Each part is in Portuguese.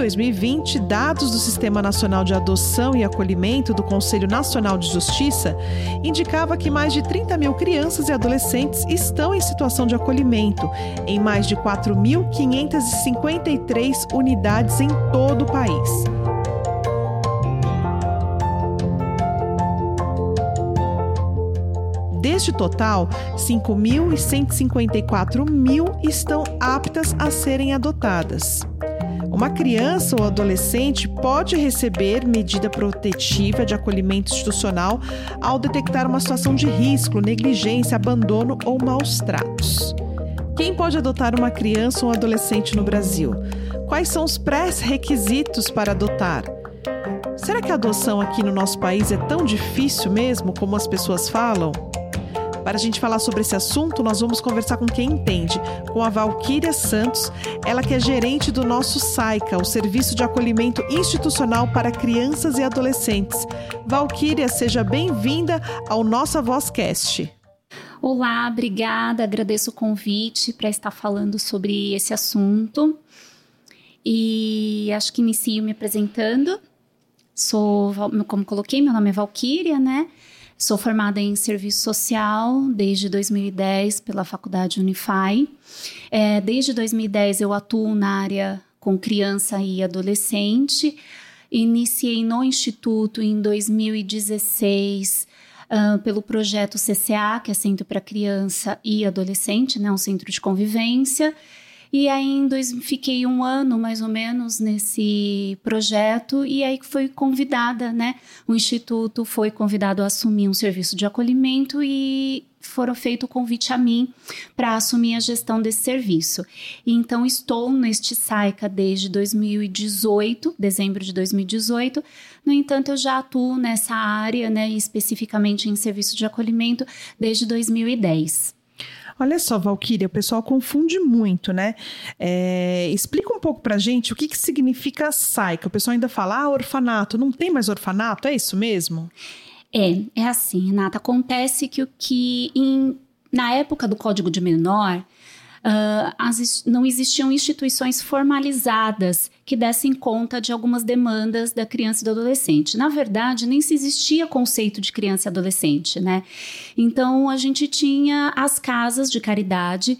2020, dados do Sistema Nacional de Adoção e Acolhimento do Conselho Nacional de Justiça indicava que mais de 30 mil crianças e adolescentes estão em situação de acolhimento em mais de 4.553 unidades em todo o país. Deste total, 5.154 mil estão aptas a serem adotadas. Uma criança ou adolescente pode receber medida protetiva de acolhimento institucional ao detectar uma situação de risco, negligência, abandono ou maus tratos. Quem pode adotar uma criança ou um adolescente no Brasil? Quais são os pré-requisitos para adotar? Será que a adoção aqui no nosso país é tão difícil mesmo como as pessoas falam? Para a gente falar sobre esse assunto, nós vamos conversar com quem entende, com a Valquíria Santos, ela que é gerente do nosso SAICA, o Serviço de Acolhimento Institucional para Crianças e Adolescentes. Valquíria, seja bem-vinda ao Nossa Vozcast. Olá, obrigada, agradeço o convite para estar falando sobre esse assunto. E acho que inicio me apresentando. Sou, como coloquei, meu nome é Valquíria, né? Sou formada em serviço social desde 2010 pela Faculdade Unify. É, desde 2010 eu atuo na área com criança e adolescente. Iniciei no Instituto em 2016 uh, pelo projeto CCA, que é Centro para Criança e Adolescente, né, um centro de convivência. E aí dois, fiquei um ano mais ou menos nesse projeto e aí fui convidada, né? O instituto foi convidado a assumir um serviço de acolhimento e foram feito o convite a mim para assumir a gestão desse serviço. Então estou neste SAICA desde 2018, dezembro de 2018. No entanto, eu já atuo nessa área, né, especificamente em serviço de acolhimento desde 2010. Olha só, Valquíria, o pessoal confunde muito, né? É, explica um pouco pra gente o que, que significa SAICA. O pessoal ainda fala, ah, orfanato. Não tem mais orfanato? É isso mesmo? É, é assim, Renata. Acontece que o que em, na época do Código de Menor, uh, as, não existiam instituições formalizadas que dessem conta de algumas demandas da criança e do adolescente. Na verdade, nem se existia conceito de criança e adolescente, né? Então, a gente tinha as casas de caridade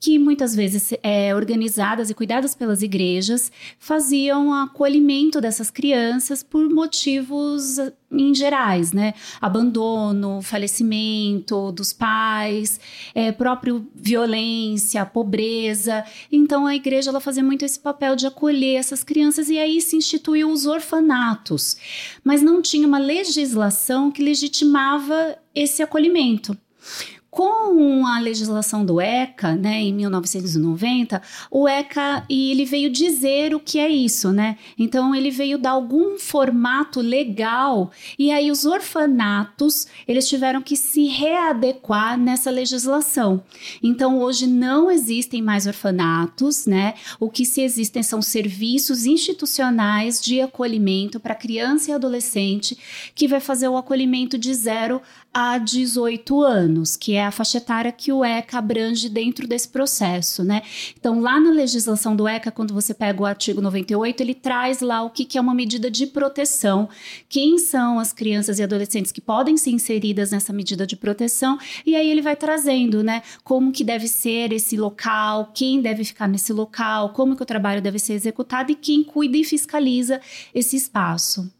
que muitas vezes é, organizadas e cuidadas pelas igrejas faziam acolhimento dessas crianças por motivos em gerais, né? Abandono, falecimento dos pais, é, próprio violência, pobreza. Então a igreja ela fazia muito esse papel de acolher essas crianças e aí se instituiu os orfanatos, mas não tinha uma legislação que legitimava esse acolhimento. Com a legislação do ECA, né, em 1990, o ECA ele veio dizer o que é isso, né? Então ele veio dar algum formato legal e aí os orfanatos eles tiveram que se readequar nessa legislação. Então hoje não existem mais orfanatos, né? O que se existem são serviços institucionais de acolhimento para criança e adolescente que vai fazer o acolhimento de zero a 18 anos, que é a faixa etária que o ECA abrange dentro desse processo, né? Então, lá na legislação do ECA, quando você pega o artigo 98, ele traz lá o que, que é uma medida de proteção, quem são as crianças e adolescentes que podem ser inseridas nessa medida de proteção, e aí ele vai trazendo, né, como que deve ser esse local, quem deve ficar nesse local, como que o trabalho deve ser executado e quem cuida e fiscaliza esse espaço.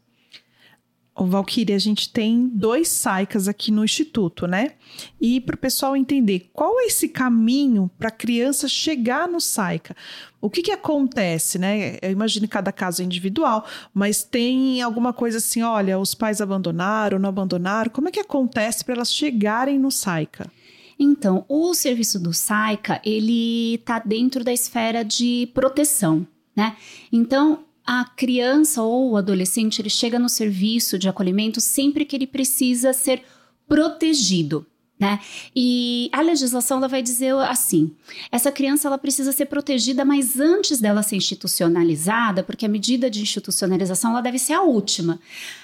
O Valkyrie, a gente tem dois SAICAs aqui no Instituto, né? E para o pessoal entender qual é esse caminho para a criança chegar no SAICA. O que, que acontece, né? Eu imagino que cada caso é individual, mas tem alguma coisa assim, olha, os pais abandonaram, não abandonaram. Como é que acontece para elas chegarem no SAICA? Então, o serviço do SAICA, ele está dentro da esfera de proteção, né? Então, a criança ou o adolescente ele chega no serviço de acolhimento sempre que ele precisa ser protegido. Né? E a legislação ela vai dizer assim: essa criança ela precisa ser protegida, mas antes dela ser institucionalizada, porque a medida de institucionalização ela deve ser a última.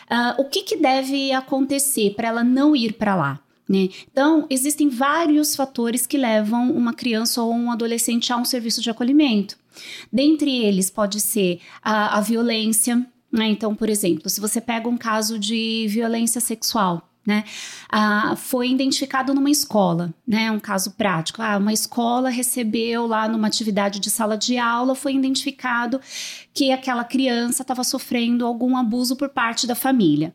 Uh, o que, que deve acontecer para ela não ir para lá? Né? Então, existem vários fatores que levam uma criança ou um adolescente a um serviço de acolhimento. Dentre eles, pode ser a, a violência. Né? Então, por exemplo, se você pega um caso de violência sexual, né? Ah, foi identificado numa escola, né? Um caso prático. Ah, uma escola recebeu lá numa atividade de sala de aula, foi identificado que aquela criança estava sofrendo algum abuso por parte da família.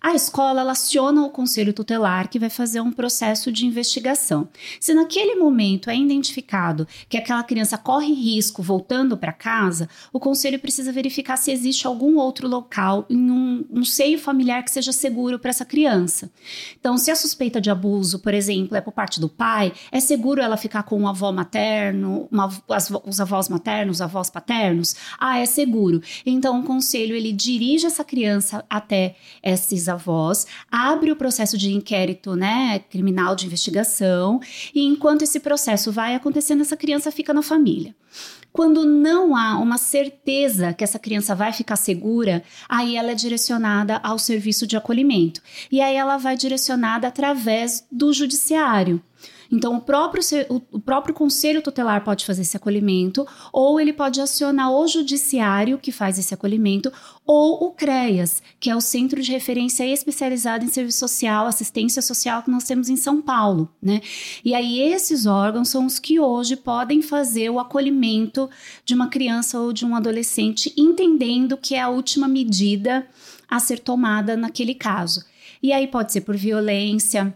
A escola aciona o conselho tutelar que vai fazer um processo de investigação. Se naquele momento é identificado que aquela criança corre risco voltando para casa, o conselho precisa verificar se existe algum outro local em um, um seio familiar que seja seguro para essa criança. Então, se a suspeita de abuso, por exemplo, é por parte do pai, é seguro ela ficar com um avô materno, uma, as, os avós maternos, os avós paternos? Ah, é seguro. Então, o conselho ele dirige essa criança até esses avós, abre o processo de inquérito, né, criminal de investigação, e enquanto esse processo vai acontecendo, essa criança fica na família. Quando não há uma certeza que essa criança vai ficar segura, aí ela é direcionada ao serviço de acolhimento. E aí ela vai direcionada através do judiciário. Então, o próprio, o próprio conselho tutelar pode fazer esse acolhimento, ou ele pode acionar o judiciário que faz esse acolhimento, ou o CREAS, que é o Centro de Referência Especializado em Serviço Social, Assistência Social que nós temos em São Paulo, né? E aí esses órgãos são os que hoje podem fazer o acolhimento de uma criança ou de um adolescente, entendendo que é a última medida a ser tomada naquele caso. E aí pode ser por violência,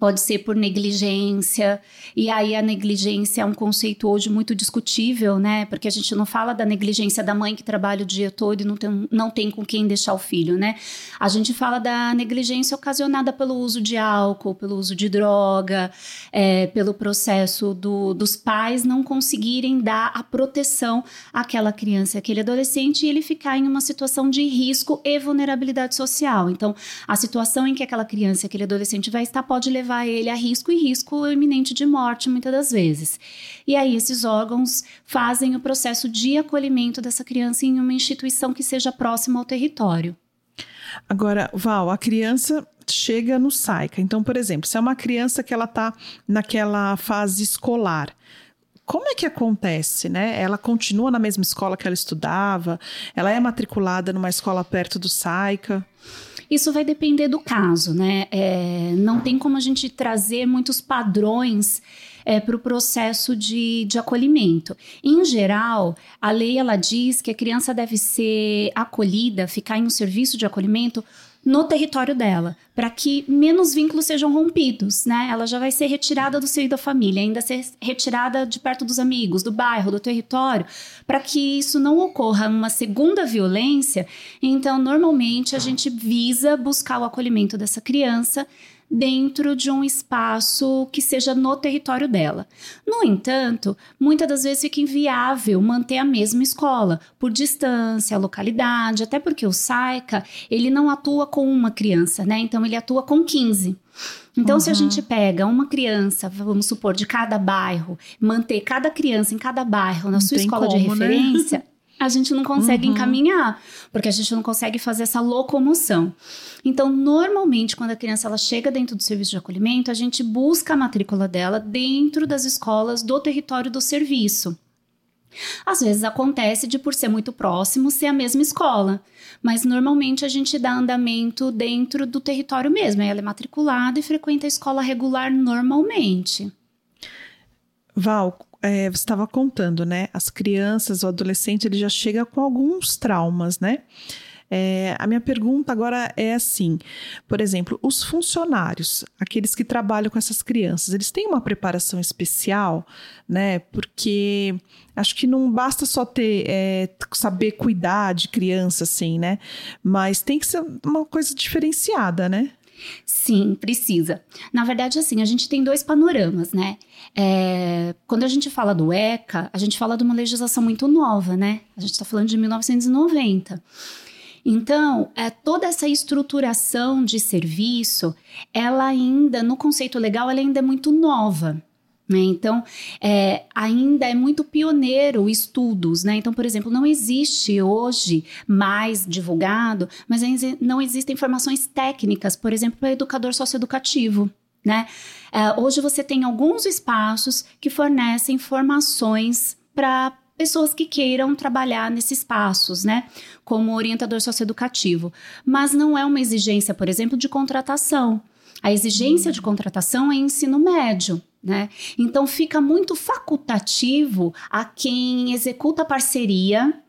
pode ser por negligência, e aí a negligência é um conceito hoje muito discutível, né? Porque a gente não fala da negligência da mãe que trabalha o dia todo e não tem, não tem com quem deixar o filho, né? A gente fala da negligência ocasionada pelo uso de álcool, pelo uso de droga, é, pelo processo do, dos pais não conseguirem dar a proteção àquela criança, àquele adolescente, e ele ficar em uma situação de risco e vulnerabilidade social. Então, a situação em que aquela criança, aquele adolescente vai estar pode levar levar ele a risco e risco iminente de morte, muitas das vezes. E aí, esses órgãos fazem o processo de acolhimento dessa criança em uma instituição que seja próxima ao território. Agora, Val, a criança chega no SAICA. Então, por exemplo, se é uma criança que ela está naquela fase escolar, como é que acontece, né? Ela continua na mesma escola que ela estudava? Ela é matriculada numa escola perto do SAICA? Isso vai depender do caso, né? É, não tem como a gente trazer muitos padrões é, para o processo de, de acolhimento. Em geral, a lei ela diz que a criança deve ser acolhida, ficar em um serviço de acolhimento no território dela, para que menos vínculos sejam rompidos, né? Ela já vai ser retirada do seio da família, ainda ser retirada de perto dos amigos, do bairro, do território, para que isso não ocorra uma segunda violência. Então, normalmente a gente visa buscar o acolhimento dessa criança dentro de um espaço que seja no território dela. No entanto, muitas das vezes fica inviável manter a mesma escola por distância, localidade, até porque o SAICA, ele não atua com uma criança, né? Então ele atua com 15. Então, uhum. se a gente pega uma criança, vamos supor, de cada bairro, manter cada criança em cada bairro na não sua escola como, de né? referência, né? a gente não consegue uhum. encaminhar, porque a gente não consegue fazer essa locomoção. Então, normalmente, quando a criança ela chega dentro do serviço de acolhimento, a gente busca a matrícula dela dentro das escolas do território do serviço. Às vezes acontece de, por ser muito próximo, ser a mesma escola, mas normalmente a gente dá andamento dentro do território mesmo. Ela é matriculada e frequenta a escola regular normalmente. Val, é, você estava contando, né? As crianças, o adolescente, ele já chega com alguns traumas, né? É, a minha pergunta agora é assim: por exemplo, os funcionários, aqueles que trabalham com essas crianças, eles têm uma preparação especial, né? Porque acho que não basta só ter é, saber cuidar de criança, assim, né? Mas tem que ser uma coisa diferenciada, né? Sim, precisa. Na verdade, assim, a gente tem dois panoramas, né? É, quando a gente fala do ECA, a gente fala de uma legislação muito nova, né? A gente está falando de 1990. Então, é, toda essa estruturação de serviço, ela ainda, no conceito legal, ela ainda é muito nova. Né? Então, é, ainda é muito pioneiro estudos, né? Então, por exemplo, não existe hoje mais divulgado, mas não existem informações técnicas, por exemplo, para educador socioeducativo. Né? É, hoje você tem alguns espaços que fornecem informações para pessoas que queiram trabalhar nesses espaços, né, como orientador socioeducativo, mas não é uma exigência, por exemplo, de contratação. A exigência de contratação é ensino médio. Né? Então fica muito facultativo a quem executa a parceria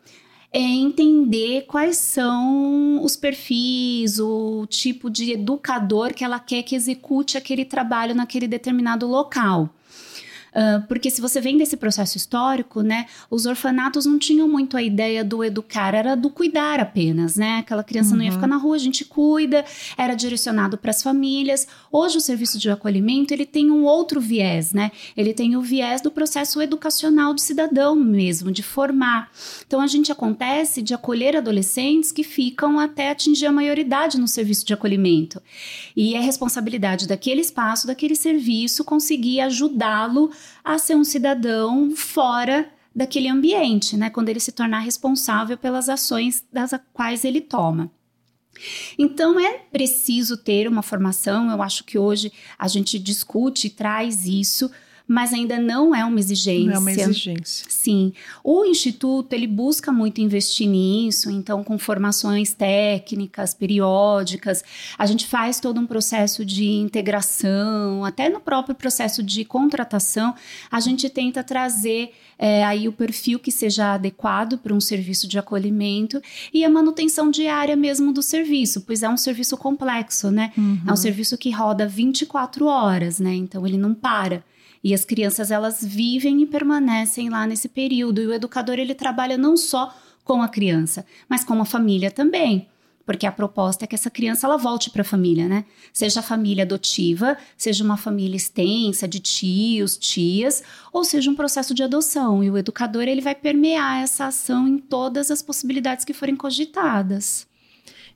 é entender quais são os perfis, o tipo de educador que ela quer que execute aquele trabalho naquele determinado local. Uh, porque se você vem desse processo histórico, né, os orfanatos não tinham muito a ideia do educar, era do cuidar apenas, né? Aquela criança uhum. não ia ficar uhum. na rua, a gente cuida, era direcionado para as famílias. Hoje o serviço de acolhimento, ele tem um outro viés, né? Ele tem o viés do processo educacional do cidadão mesmo, de formar. Então a gente acontece de acolher adolescentes que ficam até atingir a maioridade no serviço de acolhimento. E é responsabilidade daquele espaço, daquele serviço conseguir ajudá-lo a ser um cidadão fora daquele ambiente, né? Quando ele se tornar responsável pelas ações das quais ele toma. Então é preciso ter uma formação, eu acho que hoje a gente discute e traz isso mas ainda não é uma exigência. Não é uma exigência. Sim. O Instituto, ele busca muito investir nisso, então com formações técnicas, periódicas, a gente faz todo um processo de integração, até no próprio processo de contratação, a gente tenta trazer é, aí o perfil que seja adequado para um serviço de acolhimento e a manutenção diária mesmo do serviço, pois é um serviço complexo, né? Uhum. É um serviço que roda 24 horas, né? Então ele não para. E as crianças elas vivem e permanecem lá nesse período. E o educador ele trabalha não só com a criança, mas com a família também. Porque a proposta é que essa criança ela volte para a família, né? Seja a família adotiva, seja uma família extensa de tios, tias, ou seja um processo de adoção. E o educador ele vai permear essa ação em todas as possibilidades que forem cogitadas.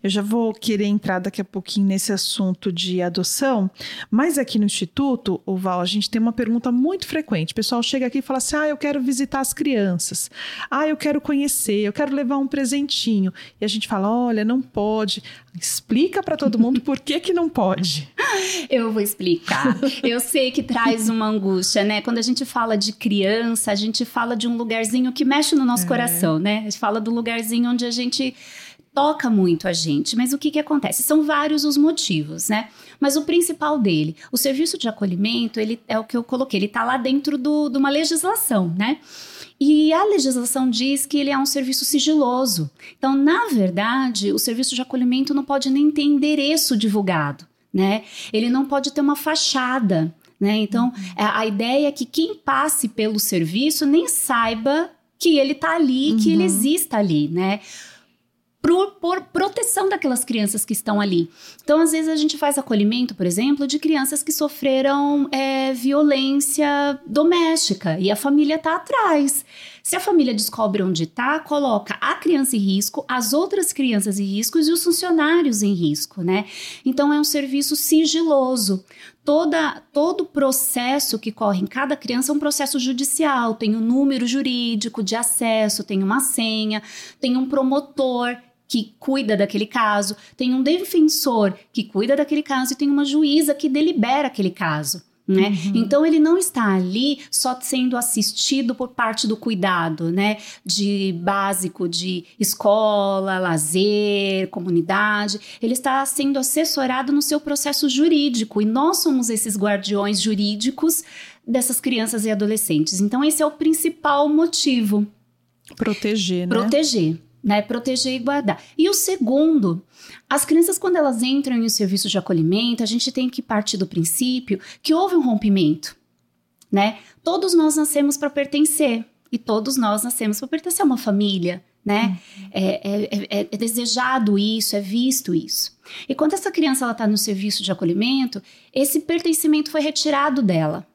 Eu já vou querer entrar daqui a pouquinho nesse assunto de adoção, mas aqui no Instituto, o Val, a gente tem uma pergunta muito frequente. O pessoal chega aqui e fala assim: ah, eu quero visitar as crianças, ah, eu quero conhecer, eu quero levar um presentinho. E a gente fala: olha, não pode. Explica para todo mundo por que, que não pode. Eu vou explicar. Eu sei que traz uma angústia, né? Quando a gente fala de criança, a gente fala de um lugarzinho que mexe no nosso é. coração, né? A gente fala do lugarzinho onde a gente toca muito a gente. Mas o que, que acontece? São vários os motivos, né? Mas o principal dele, o serviço de acolhimento, ele é o que eu coloquei, ele está lá dentro do, de uma legislação, né? E a legislação diz que ele é um serviço sigiloso. Então, na verdade, o serviço de acolhimento não pode nem ter endereço divulgado, né? Ele não pode ter uma fachada. Né? Então, a, a ideia é que quem passe pelo serviço nem saiba que ele está ali, uhum. que ele uhum. exista ali, né? Por, proteção daquelas crianças que estão ali. Então, às vezes, a gente faz acolhimento, por exemplo, de crianças que sofreram é, violência doméstica e a família está atrás. Se a família descobre onde está, coloca a criança em risco, as outras crianças em risco e os funcionários em risco, né? Então é um serviço sigiloso. Toda, todo processo que corre em cada criança é um processo judicial, tem um número jurídico de acesso, tem uma senha, tem um promotor que cuida daquele caso, tem um defensor que cuida daquele caso e tem uma juíza que delibera aquele caso. Né? Uhum. Então ele não está ali só sendo assistido por parte do cuidado, né? De básico de escola, lazer, comunidade. Ele está sendo assessorado no seu processo jurídico e nós somos esses guardiões jurídicos dessas crianças e adolescentes. Então esse é o principal motivo. Proteger, né? Proteger né? Proteger e guardar. E o segundo, as crianças, quando elas entram em um serviço de acolhimento, a gente tem que partir do princípio que houve um rompimento, né? Todos nós nascemos para pertencer e todos nós nascemos para pertencer a uma família, né? Uhum. É, é, é, é, desejado isso, é visto isso. E quando essa criança ela está no serviço de acolhimento, esse pertencimento foi retirado dela.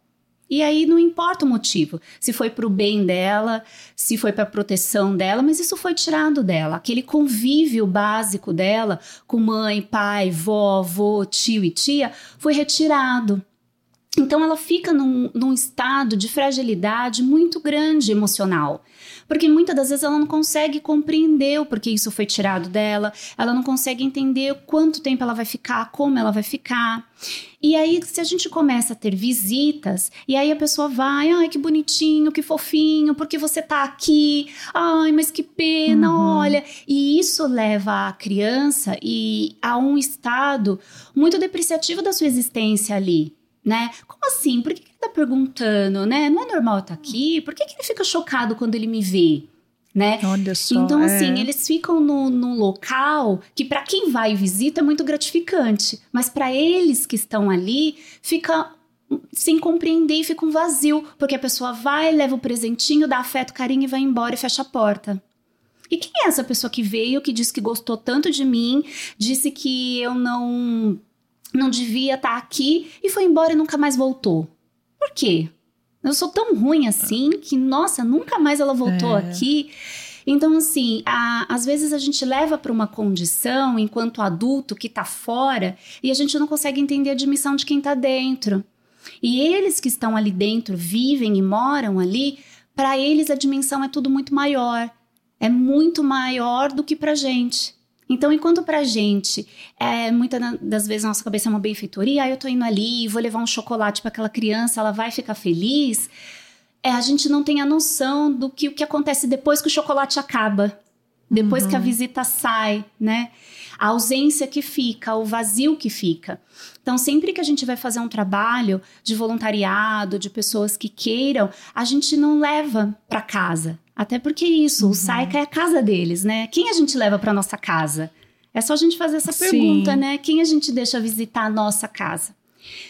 E aí não importa o motivo, se foi para o bem dela, se foi para proteção dela, mas isso foi tirado dela. Aquele convívio básico dela com mãe, pai, vó, avô, tio e tia foi retirado. Então ela fica num, num, estado de fragilidade muito grande emocional. Porque muitas das vezes ela não consegue compreender o porquê isso foi tirado dela, ela não consegue entender quanto tempo ela vai ficar, como ela vai ficar. E aí, se a gente começa a ter visitas, e aí a pessoa vai, ai, que bonitinho, que fofinho, porque você tá aqui, ai, mas que pena, uhum. olha. E isso leva a criança e a um estado muito depreciativo da sua existência ali né? Como assim? Por que, tá perguntando, né? Não é normal estar tá aqui? Por que, que ele fica chocado quando ele me vê? Né? Olha só, então, é. assim, eles ficam num local que, para quem vai e visita, é muito gratificante, mas para eles que estão ali, fica sem compreender e fica um vazio, porque a pessoa vai, leva o presentinho, dá afeto, carinho e vai embora e fecha a porta. E quem é essa pessoa que veio, que disse que gostou tanto de mim, disse que eu não não devia estar tá aqui e foi embora e nunca mais voltou. Por quê? Eu sou tão ruim assim que, nossa, nunca mais ela voltou é. aqui. Então, assim, a, às vezes a gente leva para uma condição, enquanto adulto que está fora, e a gente não consegue entender a dimensão de quem está dentro. E eles que estão ali dentro, vivem e moram ali, para eles a dimensão é tudo muito maior. É muito maior do que para gente. Então, enquanto pra gente, é, muitas das vezes a nossa cabeça é uma benfeitoria, ah, eu tô indo ali, vou levar um chocolate para aquela criança, ela vai ficar feliz, é, a gente não tem a noção do que o que acontece depois que o chocolate acaba, depois uhum. que a uhum. visita sai, né? A ausência que fica, o vazio que fica. Então, sempre que a gente vai fazer um trabalho de voluntariado, de pessoas que queiram, a gente não leva para casa. Até porque isso, uhum. o Saica é a casa deles, né? Quem a gente leva para nossa casa? É só a gente fazer essa Sim. pergunta, né? Quem a gente deixa visitar a nossa casa?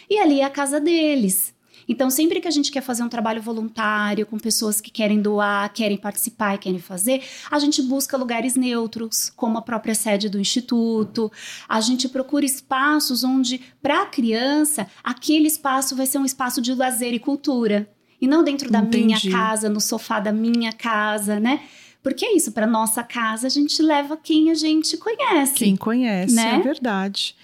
E ali é a casa deles. Então, sempre que a gente quer fazer um trabalho voluntário com pessoas que querem doar, querem participar e querem fazer, a gente busca lugares neutros, como a própria sede do instituto. A gente procura espaços onde, para a criança, aquele espaço vai ser um espaço de lazer e cultura. E não dentro da Entendi. minha casa, no sofá da minha casa, né? Porque é isso, para nossa casa a gente leva quem a gente conhece. Quem conhece, né? é verdade.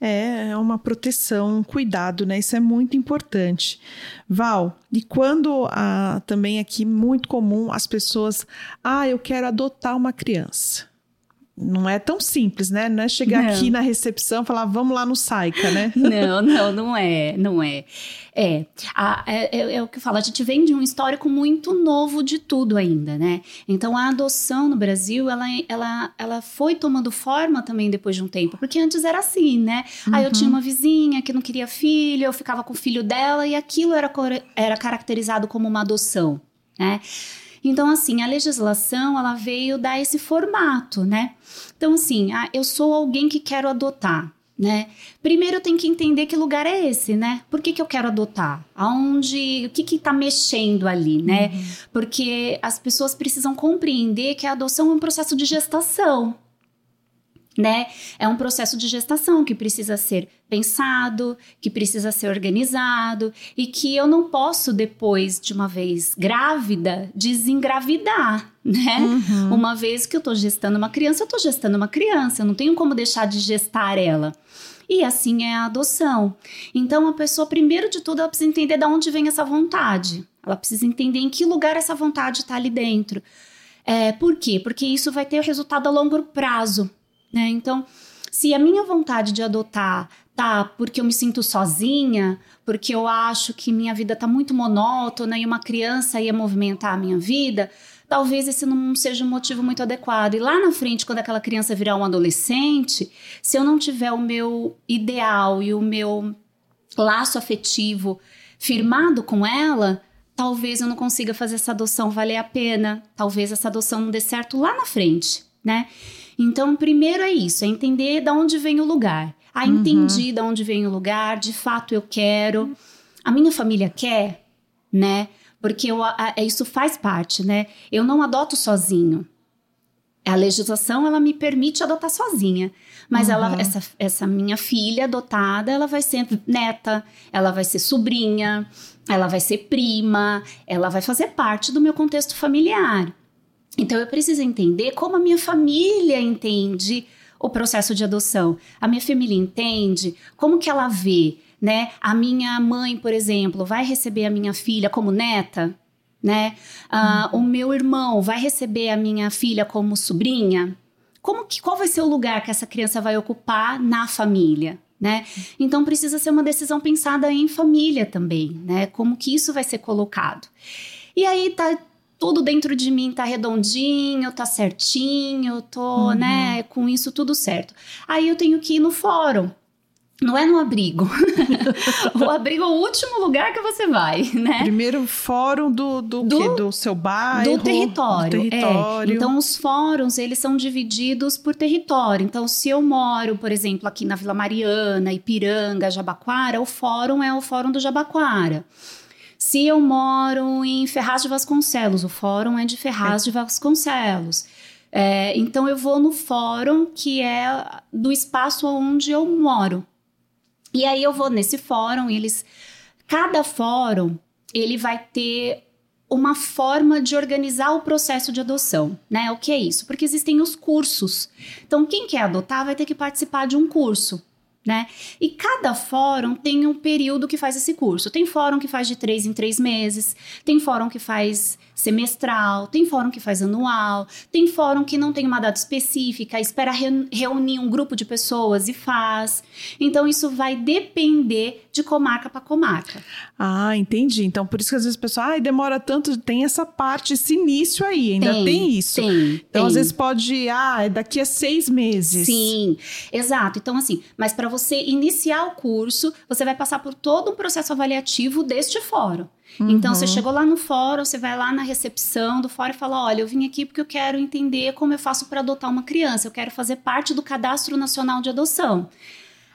É uma proteção, um cuidado, né? Isso é muito importante. Val, e quando ah, também aqui muito comum as pessoas, ah, eu quero adotar uma criança não é tão simples, né? Não é chegar não. aqui na recepção e falar, vamos lá no Saica, né? Não, não, não é, não é. É, a, é, é, é, o que eu falo, a gente vem de um histórico muito novo de tudo ainda, né? Então, a adoção no Brasil, ela, ela, ela foi tomando forma também depois de um tempo, porque antes era assim, né? Uhum. Aí eu tinha uma vizinha que não queria filho, eu ficava com o filho dela e aquilo era, era caracterizado como uma adoção, né? Então, assim, a legislação, ela veio dar esse formato, né? Então, assim, ah, eu sou alguém que quero adotar, né? Primeiro eu tenho que entender que lugar é esse, né? Por que, que eu quero adotar? Aonde, o que que tá mexendo ali, né? Uhum. Porque as pessoas precisam compreender que a adoção é um processo de gestação, né? É um processo de gestação que precisa ser pensado, que precisa ser organizado e que eu não posso depois de uma vez grávida desengravidar, né? Uhum. Uma vez que eu tô gestando uma criança, eu tô gestando uma criança, eu não tenho como deixar de gestar ela. E assim é a adoção. Então a pessoa primeiro de tudo ela precisa entender de onde vem essa vontade. Ela precisa entender em que lugar essa vontade está ali dentro. É, por quê? Porque isso vai ter resultado a longo prazo. Né? Então, se a minha vontade de adotar tá porque eu me sinto sozinha, porque eu acho que minha vida tá muito monótona e uma criança ia movimentar a minha vida, talvez esse não seja um motivo muito adequado. E lá na frente, quando aquela criança virar um adolescente, se eu não tiver o meu ideal e o meu laço afetivo firmado com ela, talvez eu não consiga fazer essa adoção valer a pena, talvez essa adoção não dê certo lá na frente, né? Então, primeiro é isso, é entender de onde vem o lugar. Ah, uhum. entendi de onde vem o lugar, de fato eu quero. A minha família quer, né? Porque eu, a, isso faz parte, né? Eu não adoto sozinho. A legislação ela me permite adotar sozinha, mas uhum. ela, essa, essa minha filha adotada, ela vai ser neta, ela vai ser sobrinha, ela vai ser prima, ela vai fazer parte do meu contexto familiar. Então eu preciso entender como a minha família entende o processo de adoção. A minha família entende como que ela vê, né? A minha mãe, por exemplo, vai receber a minha filha como neta, né? Uh, uhum. O meu irmão vai receber a minha filha como sobrinha. Como que qual vai ser o lugar que essa criança vai ocupar na família? Né? Então precisa ser uma decisão pensada em família também, né? Como que isso vai ser colocado. E aí tá tudo dentro de mim tá redondinho, tá certinho, tô, uhum. né, com isso tudo certo. Aí eu tenho que ir no fórum. Não é no abrigo. o abrigo é o último lugar que você vai, né? Primeiro fórum do, do, do, do seu bairro. Do território. Do território. É. Então, os fóruns, eles são divididos por território. Então, se eu moro, por exemplo, aqui na Vila Mariana, Ipiranga, Jabaquara, o fórum é o fórum do Jabaquara. Se eu moro em Ferraz de Vasconcelos, o fórum é de Ferraz de Vasconcelos. É, então eu vou no fórum que é do espaço onde eu moro. E aí eu vou nesse fórum, eles. Cada fórum ele vai ter uma forma de organizar o processo de adoção, né? O que é isso? Porque existem os cursos. Então, quem quer adotar vai ter que participar de um curso né? E cada fórum tem um período que faz esse curso. Tem fórum que faz de três em três meses, tem fórum que faz semestral, tem fórum que faz anual, tem fórum que não tem uma data específica, espera reunir um grupo de pessoas e faz. Então isso vai depender de comarca para comarca. Ah, entendi. Então por isso que às vezes o pessoal, ah, demora tanto, tem essa parte, esse início aí, ainda tem, tem isso. Tem, então tem. às vezes pode, ah, é daqui a seis meses. Sim, exato. Então assim, mas para você iniciar o curso, você vai passar por todo um processo avaliativo deste fórum. Uhum. Então, você uhum. chegou lá no fórum, você vai lá na recepção do fórum e fala: Olha, eu vim aqui porque eu quero entender como eu faço para adotar uma criança, eu quero fazer parte do Cadastro Nacional de Adoção.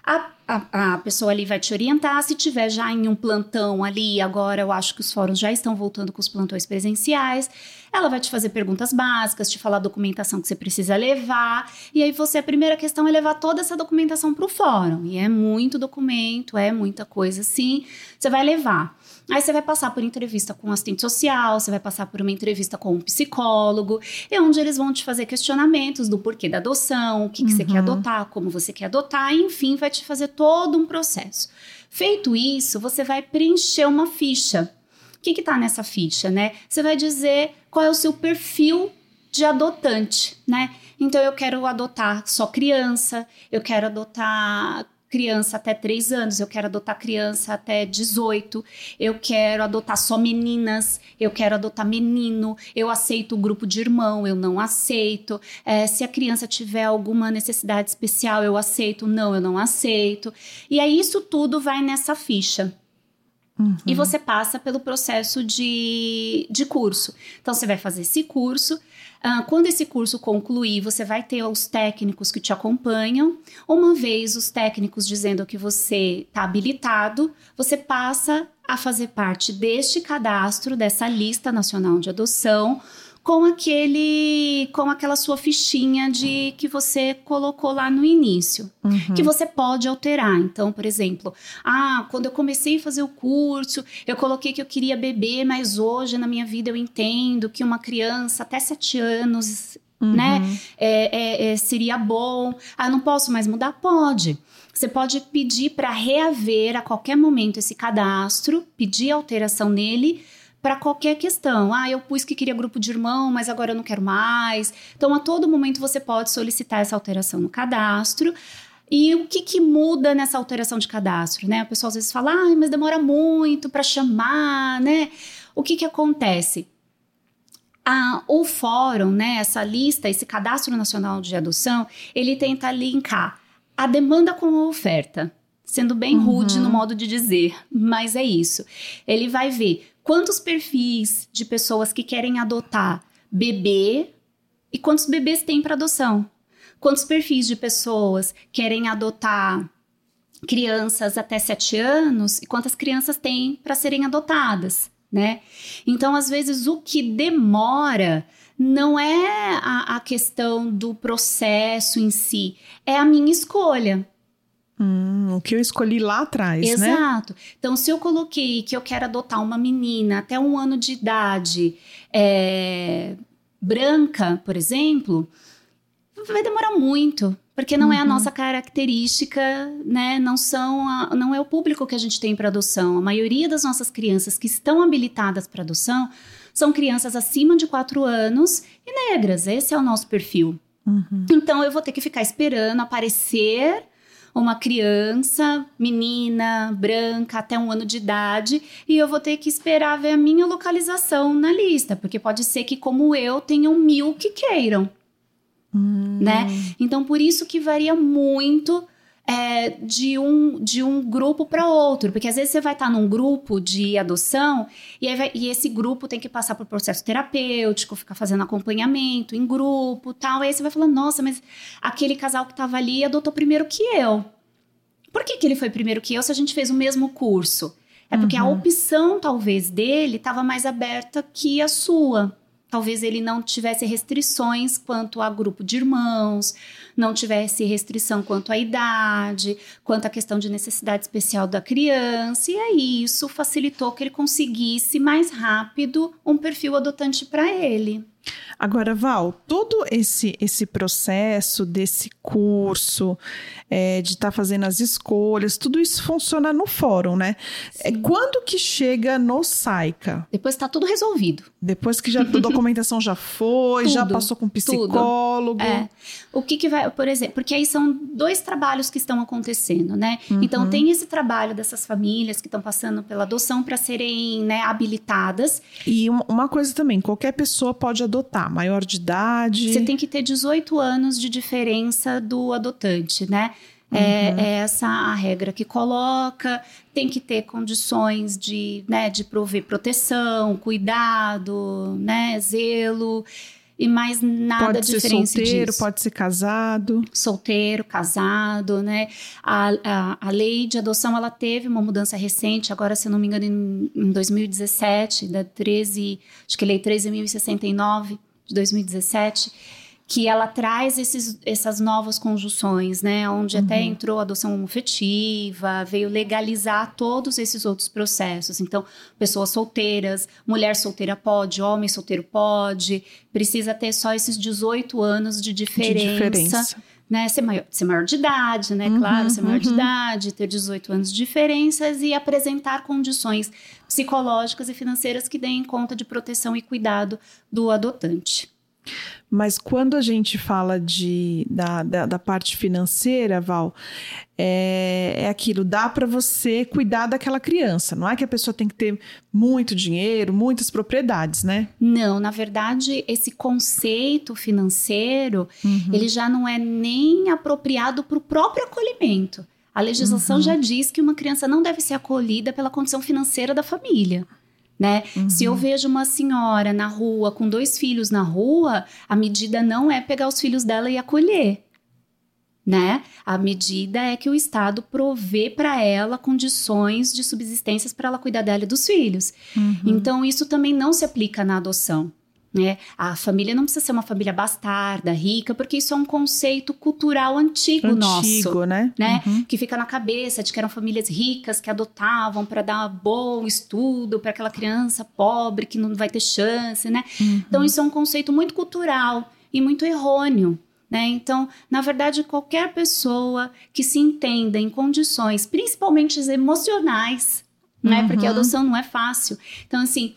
A, a, a, pessoa ali vai te orientar. Se tiver já em um plantão ali, agora eu acho que os fóruns já estão voltando com os plantões presenciais. Ela vai te fazer perguntas básicas, te falar a documentação que você precisa levar. E aí você, a primeira questão é levar toda essa documentação para o fórum. E é muito documento, é muita coisa assim. Você vai levar. Aí você vai passar por entrevista com um assistente social, você vai passar por uma entrevista com um psicólogo, é onde eles vão te fazer questionamentos do porquê da adoção, o que, que uhum. você quer uhum. adotar, como você quer adotar, enfim, vai te fazer todo um processo. Feito isso, você vai preencher uma ficha. O que está nessa ficha, né? Você vai dizer qual é o seu perfil de adotante, né? Então eu quero adotar só criança, eu quero adotar criança até 3 anos, eu quero adotar criança até 18, eu quero adotar só meninas, eu quero adotar menino, eu aceito o grupo de irmão, eu não aceito. É, se a criança tiver alguma necessidade especial, eu aceito, não, eu não aceito. E aí isso tudo vai nessa ficha. Uhum. E você passa pelo processo de, de curso. Então, você vai fazer esse curso, Uh, quando esse curso concluir, você vai ter os técnicos que te acompanham. Uma vez os técnicos dizendo que você está habilitado, você passa a fazer parte deste cadastro, dessa lista nacional de adoção, com aquele com aquela sua fichinha de que você colocou lá no início, uhum. que você pode alterar. Então, por exemplo, ah, quando eu comecei a fazer o curso, eu coloquei que eu queria beber, mas hoje na minha vida eu entendo que uma criança até sete anos Uhum. né? É, é, é, seria bom. Ah, não posso mais mudar? Pode. Você pode pedir para reaver a qualquer momento esse cadastro, pedir alteração nele para qualquer questão. Ah, eu pus que queria grupo de irmão, mas agora eu não quero mais. Então, a todo momento você pode solicitar essa alteração no cadastro. E o que, que muda nessa alteração de cadastro, né? O pessoal às vezes fala, ah, mas demora muito para chamar, né? O que que acontece? Ah, o fórum, né, essa lista, esse cadastro nacional de adoção, ele tenta linkar a demanda com a oferta, sendo bem uhum. rude no modo de dizer, mas é isso. Ele vai ver quantos perfis de pessoas que querem adotar bebê e quantos bebês tem para adoção. Quantos perfis de pessoas querem adotar crianças até 7 anos e quantas crianças tem para serem adotadas, né? Então, às vezes, o que demora não é a, a questão do processo em si, é a minha escolha. Hum, o que eu escolhi lá atrás, Exato. né? Exato. Então, se eu coloquei que eu quero adotar uma menina até um ano de idade, é, branca, por exemplo, vai demorar muito, porque não uhum. é a uhum. nossa característica, né? Não são, a, não é o público que a gente tem para adoção. A maioria das nossas crianças que estão habilitadas para adoção são crianças acima de 4 anos e negras. Esse é o nosso perfil. Uhum. Então eu vou ter que ficar esperando aparecer uma criança, menina, branca, até um ano de idade, e eu vou ter que esperar ver a minha localização na lista, porque pode ser que, como eu, tenham mil que queiram. Hum. Né? Então, por isso que varia muito é, de, um, de um grupo para outro, porque às vezes você vai estar tá num grupo de adoção e, vai, e, esse grupo tem que passar por processo terapêutico, ficar fazendo acompanhamento em grupo tal. E aí você vai falando, nossa, mas aquele casal que estava ali adotou primeiro que eu. Por que, que ele foi primeiro que eu se a gente fez o mesmo curso? É porque uhum. a opção, talvez, dele estava mais aberta que a sua. Talvez ele não tivesse restrições quanto a grupo de irmãos, não tivesse restrição quanto à idade, quanto à questão de necessidade especial da criança, e aí isso facilitou que ele conseguisse mais rápido um perfil adotante para ele. Agora, Val, todo esse esse processo desse curso, é, de estar tá fazendo as escolhas, tudo isso funciona no fórum, né? É, quando que chega no SAICA? Depois está tudo resolvido. Depois que já a documentação já foi, tudo, já passou com psicólogo. É. O que, que vai, por exemplo, porque aí são dois trabalhos que estão acontecendo, né? Uhum. Então tem esse trabalho dessas famílias que estão passando pela adoção para serem né, habilitadas. E uma coisa também, qualquer pessoa pode adotar, maior de idade. Você tem que ter 18 anos de diferença do adotante, né? É, uhum. É, essa a regra que coloca. Tem que ter condições de, né, de prover proteção, cuidado, né, zelo e mais nada pode diferente ser solteiro, disso. Pode ser casado. Solteiro, casado, né? A, a, a, lei de adoção, ela teve uma mudança recente, agora, se não me engano, em, em 2017, da 13, acho que lei 13.069 de 2017, que ela traz esses, essas novas conjunções, né? Onde uhum. até entrou a adoção afetiva, veio legalizar todos esses outros processos. Então, pessoas solteiras, mulher solteira pode, homem solteiro pode, precisa ter só esses 18 anos de diferença. De diferença. Né, ser maior, ser maior de idade, né? Uhum, claro, ser maior uhum. de idade, ter 18 anos de diferenças e apresentar condições psicológicas e financeiras que deem conta de proteção e cuidado do adotante. Mas quando a gente fala de, da, da, da parte financeira, Val, é, é aquilo, dá para você cuidar daquela criança. Não é que a pessoa tem que ter muito dinheiro, muitas propriedades, né? Não, na verdade, esse conceito financeiro, uhum. ele já não é nem apropriado para o próprio acolhimento. A legislação uhum. já diz que uma criança não deve ser acolhida pela condição financeira da família né? Uhum. Se eu vejo uma senhora na rua com dois filhos na rua, a medida não é pegar os filhos dela e acolher. Né? A medida é que o Estado provê para ela condições de subsistências para ela cuidar dela e dos filhos. Uhum. Então, isso também não se aplica na adoção. Né? A família não precisa ser uma família bastarda, rica, porque isso é um conceito cultural antigo, antigo nosso, né? né? Uhum. Que fica na cabeça de que eram famílias ricas que adotavam para dar bom estudo para aquela criança pobre que não vai ter chance, né? Uhum. Então isso é um conceito muito cultural e muito errôneo. Né? Então, na verdade, qualquer pessoa que se entenda em condições, principalmente emocionais, né? Porque a uhum. adoção não é fácil. Então, assim,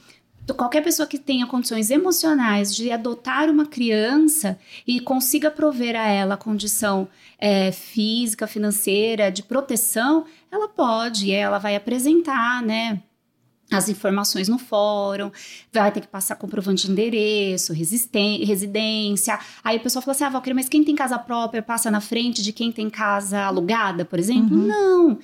qualquer pessoa que tenha condições emocionais de adotar uma criança e consiga prover a ela a condição é, física, financeira, de proteção, ela pode, ela vai apresentar, né? As informações no fórum, vai ter que passar comprovante de endereço, residência. Aí o pessoal fala assim: ah, Valkyrie, mas quem tem casa própria passa na frente de quem tem casa alugada, por exemplo? Uhum. Não não,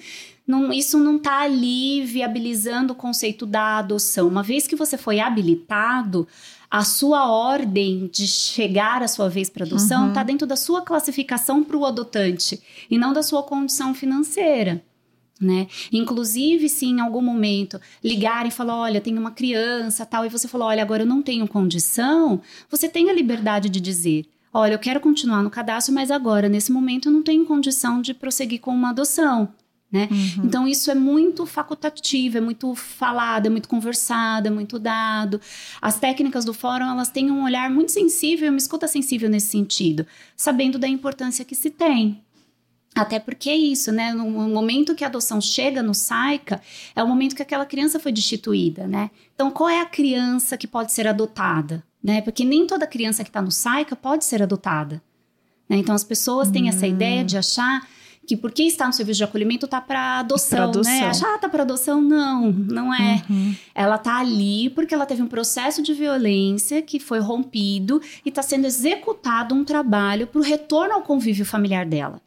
isso não está ali viabilizando o conceito da adoção. Uma vez que você foi habilitado, a sua ordem de chegar à sua vez para adoção está uhum. dentro da sua classificação para o adotante e não da sua condição financeira. Né? Inclusive, se em algum momento ligarem e falar, olha, tem uma criança tal, e você falou, olha, agora eu não tenho condição, você tem a liberdade de dizer, olha, eu quero continuar no cadastro, mas agora, nesse momento, eu não tenho condição de prosseguir com uma adoção. Né? Uhum. Então, isso é muito facultativo, é muito falado, é muito conversado, é muito dado. As técnicas do fórum, elas têm um olhar muito sensível, uma escuta sensível nesse sentido, sabendo da importância que se tem. Até porque é isso, né? No momento que a adoção chega no SAICA, é o momento que aquela criança foi destituída, né? Então, qual é a criança que pode ser adotada? Né? Porque nem toda criança que está no SAICA pode ser adotada. Né? Então, as pessoas têm essa ideia de achar que porque está no serviço de acolhimento está para adoção, adoção, né? Achar, ah, tá para adoção, não, não é. Uhum. Ela tá ali porque ela teve um processo de violência que foi rompido e está sendo executado um trabalho para o retorno ao convívio familiar dela.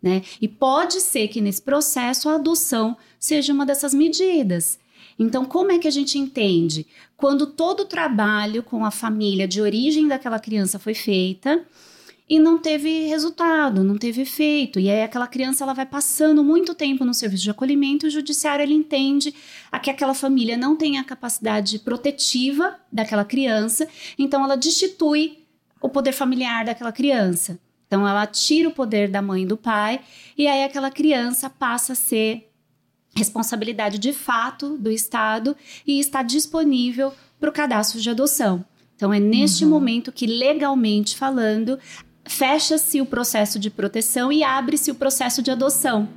Né? E pode ser que nesse processo a adoção seja uma dessas medidas. Então, como é que a gente entende? Quando todo o trabalho com a família de origem daquela criança foi feita, e não teve resultado, não teve efeito. E aí aquela criança ela vai passando muito tempo no serviço de acolhimento e o judiciário ele entende a que aquela família não tem a capacidade protetiva daquela criança, então ela destitui o poder familiar daquela criança. Então ela tira o poder da mãe e do pai e aí aquela criança passa a ser responsabilidade de fato do Estado e está disponível para o cadastro de adoção. Então é neste uhum. momento que legalmente falando fecha-se o processo de proteção e abre-se o processo de adoção.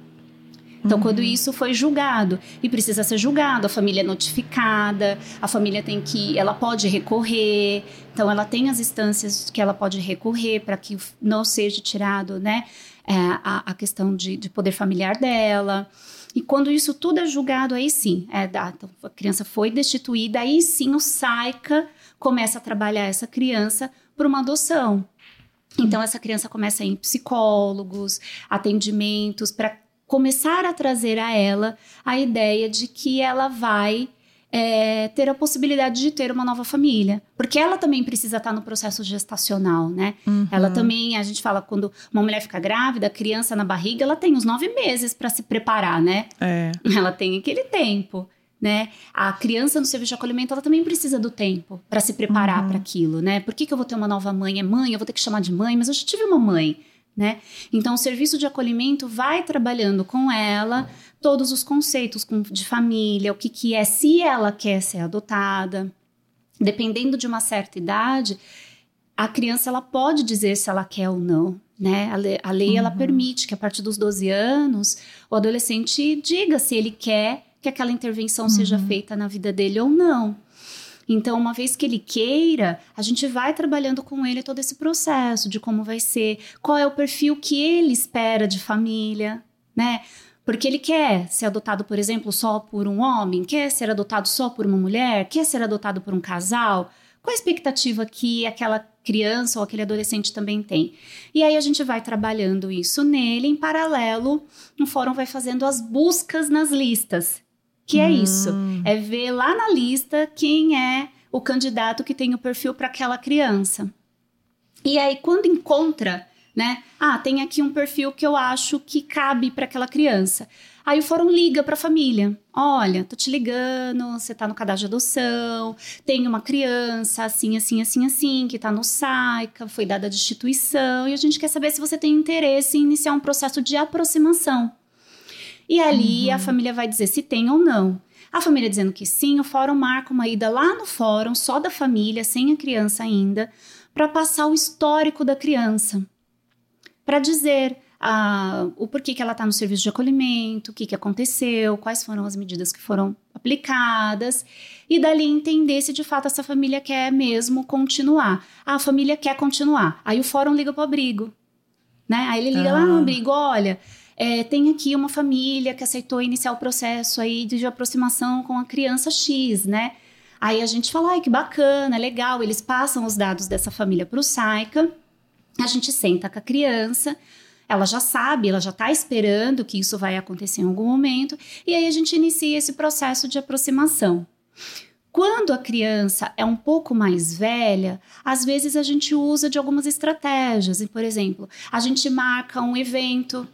Então, uhum. quando isso foi julgado e precisa ser julgado, a família é notificada, a família tem que, ela pode recorrer. Então, ela tem as instâncias que ela pode recorrer para que não seja tirado, né, é, a, a, questão de, de, poder familiar dela. E quando isso tudo é julgado, aí sim, é, então, a criança foi destituída, aí sim o SAICA começa a trabalhar essa criança para uma adoção. Então, essa criança começa a ir em psicólogos, atendimentos, para começar a trazer a ela a ideia de que ela vai é, ter a possibilidade de ter uma nova família. Porque ela também precisa estar no processo gestacional, né? Uhum. Ela também, a gente fala, quando uma mulher fica grávida, a criança na barriga, ela tem uns nove meses para se preparar, né? É. Ela tem aquele tempo né? A criança no serviço de acolhimento, ela também precisa do tempo para se preparar uhum. para aquilo, né? Por que, que eu vou ter uma nova mãe? É mãe, eu vou ter que chamar de mãe, mas eu já tive uma mãe, né? Então, o serviço de acolhimento vai trabalhando com ela todos os conceitos de família, o que, que é, se ela quer ser adotada. Dependendo de uma certa idade, a criança ela pode dizer se ela quer ou não, né? A lei, a lei uhum. ela permite que a partir dos 12 anos o adolescente diga se ele quer que aquela intervenção uhum. seja feita na vida dele ou não. Então, uma vez que ele queira, a gente vai trabalhando com ele todo esse processo de como vai ser, qual é o perfil que ele espera de família, né? Porque ele quer ser adotado, por exemplo, só por um homem, quer ser adotado só por uma mulher, quer ser adotado por um casal. Qual a expectativa que aquela criança ou aquele adolescente também tem? E aí a gente vai trabalhando isso nele, em paralelo, o fórum vai fazendo as buscas nas listas que é hum. isso, é ver lá na lista quem é o candidato que tem o perfil para aquela criança. E aí quando encontra, né? Ah, tem aqui um perfil que eu acho que cabe para aquela criança. Aí o fórum liga para a família. Olha, tô te ligando, você tá no cadastro de adoção, tem uma criança assim, assim, assim, assim, que tá no SAICA, foi dada a destituição, e a gente quer saber se você tem interesse em iniciar um processo de aproximação. E ali uhum. a família vai dizer se tem ou não. A família dizendo que sim, o fórum marca uma ida lá no fórum, só da família, sem a criança ainda, para passar o histórico da criança. Para dizer ah, o porquê que ela está no serviço de acolhimento, o que, que aconteceu, quais foram as medidas que foram aplicadas, e dali entender se de fato essa família quer mesmo continuar. Ah, a família quer continuar. Aí o fórum liga para o abrigo. Né? Aí ele liga ah. lá no abrigo, olha, é, tem aqui uma família que aceitou iniciar o processo aí de aproximação com a criança X, né? Aí a gente fala, ai, que bacana, legal. Eles passam os dados dessa família para o SAICA, a gente senta com a criança, ela já sabe, ela já está esperando que isso vai acontecer em algum momento, e aí a gente inicia esse processo de aproximação. Quando a criança é um pouco mais velha, às vezes a gente usa de algumas estratégias. E, por exemplo, a gente marca um evento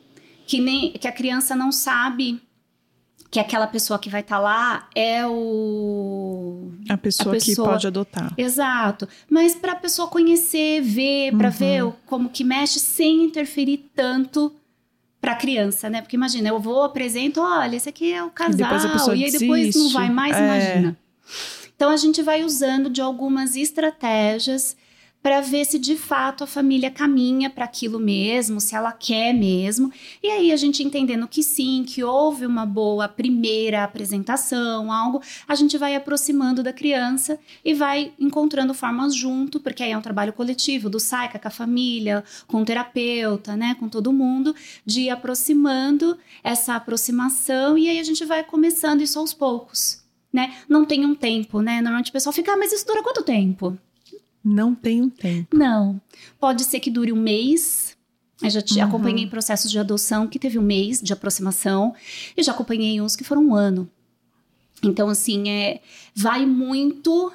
que, nem, que a criança não sabe que aquela pessoa que vai estar tá lá é o a pessoa, a pessoa, que pode adotar. Exato. Mas para a pessoa conhecer, ver, para uhum. ver como que mexe sem interferir tanto para a criança, né? Porque imagina, eu vou apresento, olha, esse aqui é o casal e, e aí depois não vai mais, é. imagina. Então a gente vai usando de algumas estratégias para ver se de fato a família caminha para aquilo mesmo, se ela quer mesmo. E aí a gente entendendo que sim, que houve uma boa primeira apresentação, algo, a gente vai aproximando da criança e vai encontrando formas junto, porque aí é um trabalho coletivo do SAICA com a família, com o terapeuta, né, com todo mundo, de ir aproximando essa aproximação e aí a gente vai começando isso aos poucos. Né? Não tem um tempo, né? Normalmente o pessoal fica, ah, mas isso dura quanto tempo? Não tem um tempo. Não. Pode ser que dure um mês. Eu já te uhum. acompanhei processos de adoção que teve um mês de aproximação. E já acompanhei uns que foram um ano. Então, assim, é, vai muito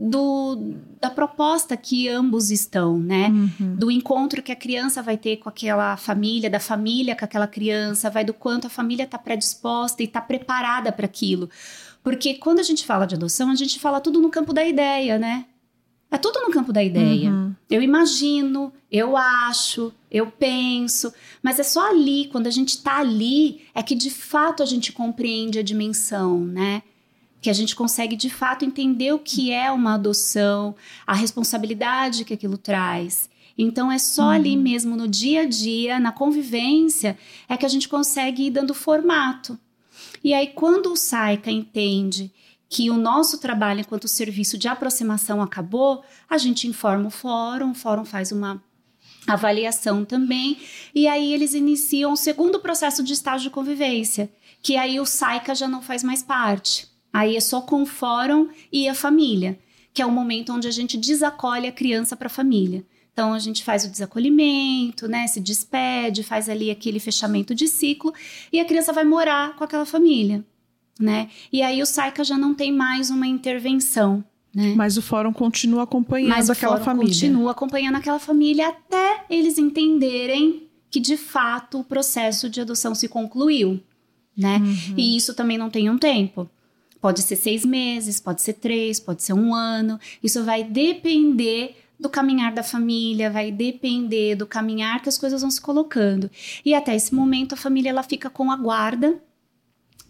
do, da proposta que ambos estão, né? Uhum. Do encontro que a criança vai ter com aquela família, da família com aquela criança, vai do quanto a família está predisposta e está preparada para aquilo. Porque quando a gente fala de adoção, a gente fala tudo no campo da ideia, né? É tudo no campo da ideia. Uhum. Eu imagino, eu acho, eu penso, mas é só ali, quando a gente está ali, é que de fato a gente compreende a dimensão, né? Que a gente consegue de fato entender o que é uma adoção, a responsabilidade que aquilo traz. Então é só uhum. ali mesmo no dia a dia, na convivência, é que a gente consegue ir dando formato. E aí, quando o Saika entende que o nosso trabalho enquanto serviço de aproximação acabou, a gente informa o fórum, o fórum faz uma avaliação também, e aí eles iniciam o segundo processo de estágio de convivência, que aí o SAICA já não faz mais parte. Aí é só com o fórum e a família, que é o momento onde a gente desacolhe a criança para a família. Então a gente faz o desacolhimento, né, se despede, faz ali aquele fechamento de ciclo e a criança vai morar com aquela família né? E aí o SAICA já não tem mais uma intervenção. Né? Mas o fórum continua acompanhando Mas aquela o família. Continua acompanhando aquela família até eles entenderem que de fato o processo de adoção se concluiu, né? Uhum. E isso também não tem um tempo. Pode ser seis meses, pode ser três, pode ser um ano. Isso vai depender do caminhar da família, vai depender do caminhar que as coisas vão se colocando. E até esse momento a família ela fica com a guarda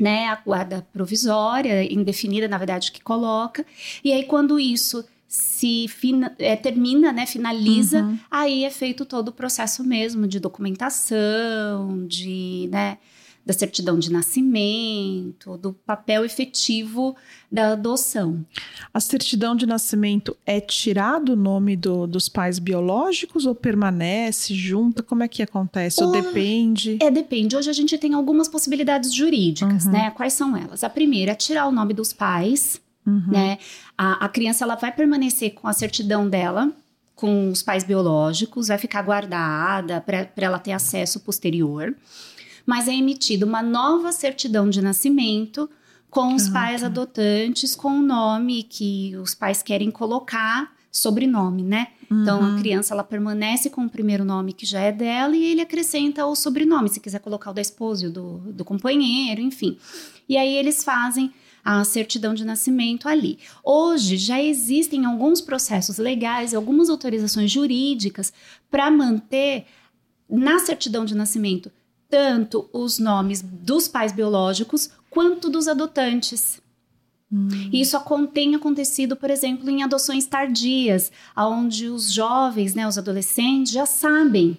né, a guarda provisória, indefinida, na verdade, que coloca. E aí, quando isso se fina, é, termina, né, finaliza, uhum. aí é feito todo o processo mesmo de documentação, de, né, da certidão de nascimento, do papel efetivo da adoção. A certidão de nascimento é tirado o nome do, dos pais biológicos ou permanece junto? Como é que acontece? Ou, ou depende? É, depende. Hoje a gente tem algumas possibilidades jurídicas, uhum. né? Quais são elas? A primeira é tirar o nome dos pais, uhum. né? A, a criança ela vai permanecer com a certidão dela, com os pais biológicos, vai ficar guardada para ela ter acesso posterior mas é emitida uma nova certidão de nascimento com os ah, pais tá. adotantes, com o nome que os pais querem colocar, sobrenome, né? Uhum. Então a uhum. criança ela permanece com o primeiro nome que já é dela e ele acrescenta o sobrenome, se quiser colocar o da esposa, o do, do companheiro, enfim. E aí eles fazem a certidão de nascimento ali. Hoje já existem alguns processos legais, algumas autorizações jurídicas para manter na certidão de nascimento tanto os nomes dos pais biológicos quanto dos adotantes. Hum. Isso tem acontecido, por exemplo, em adoções tardias, onde os jovens, né, os adolescentes, já sabem,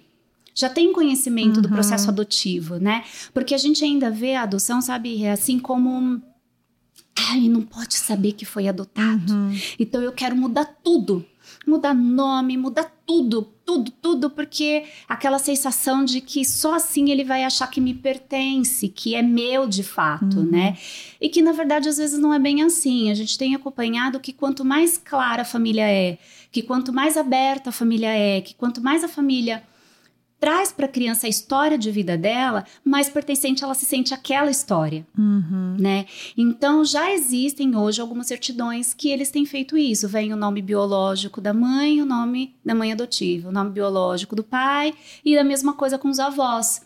já têm conhecimento uhum. do processo adotivo, né? Porque a gente ainda vê a adoção, sabe, assim como. Ai, não pode saber que foi adotado. Uhum. Então eu quero mudar tudo mudar nome, mudar tudo, tudo, tudo, porque aquela sensação de que só assim ele vai achar que me pertence, que é meu de fato, uhum. né? E que na verdade às vezes não é bem assim. A gente tem acompanhado que quanto mais clara a família é, que quanto mais aberta a família é, que quanto mais a família traz para a criança a história de vida dela, mais pertencente ela se sente àquela história, uhum. né? Então já existem hoje algumas certidões que eles têm feito isso. Vem o nome biológico da mãe, o nome da mãe adotiva, o nome biológico do pai e a mesma coisa com os avós.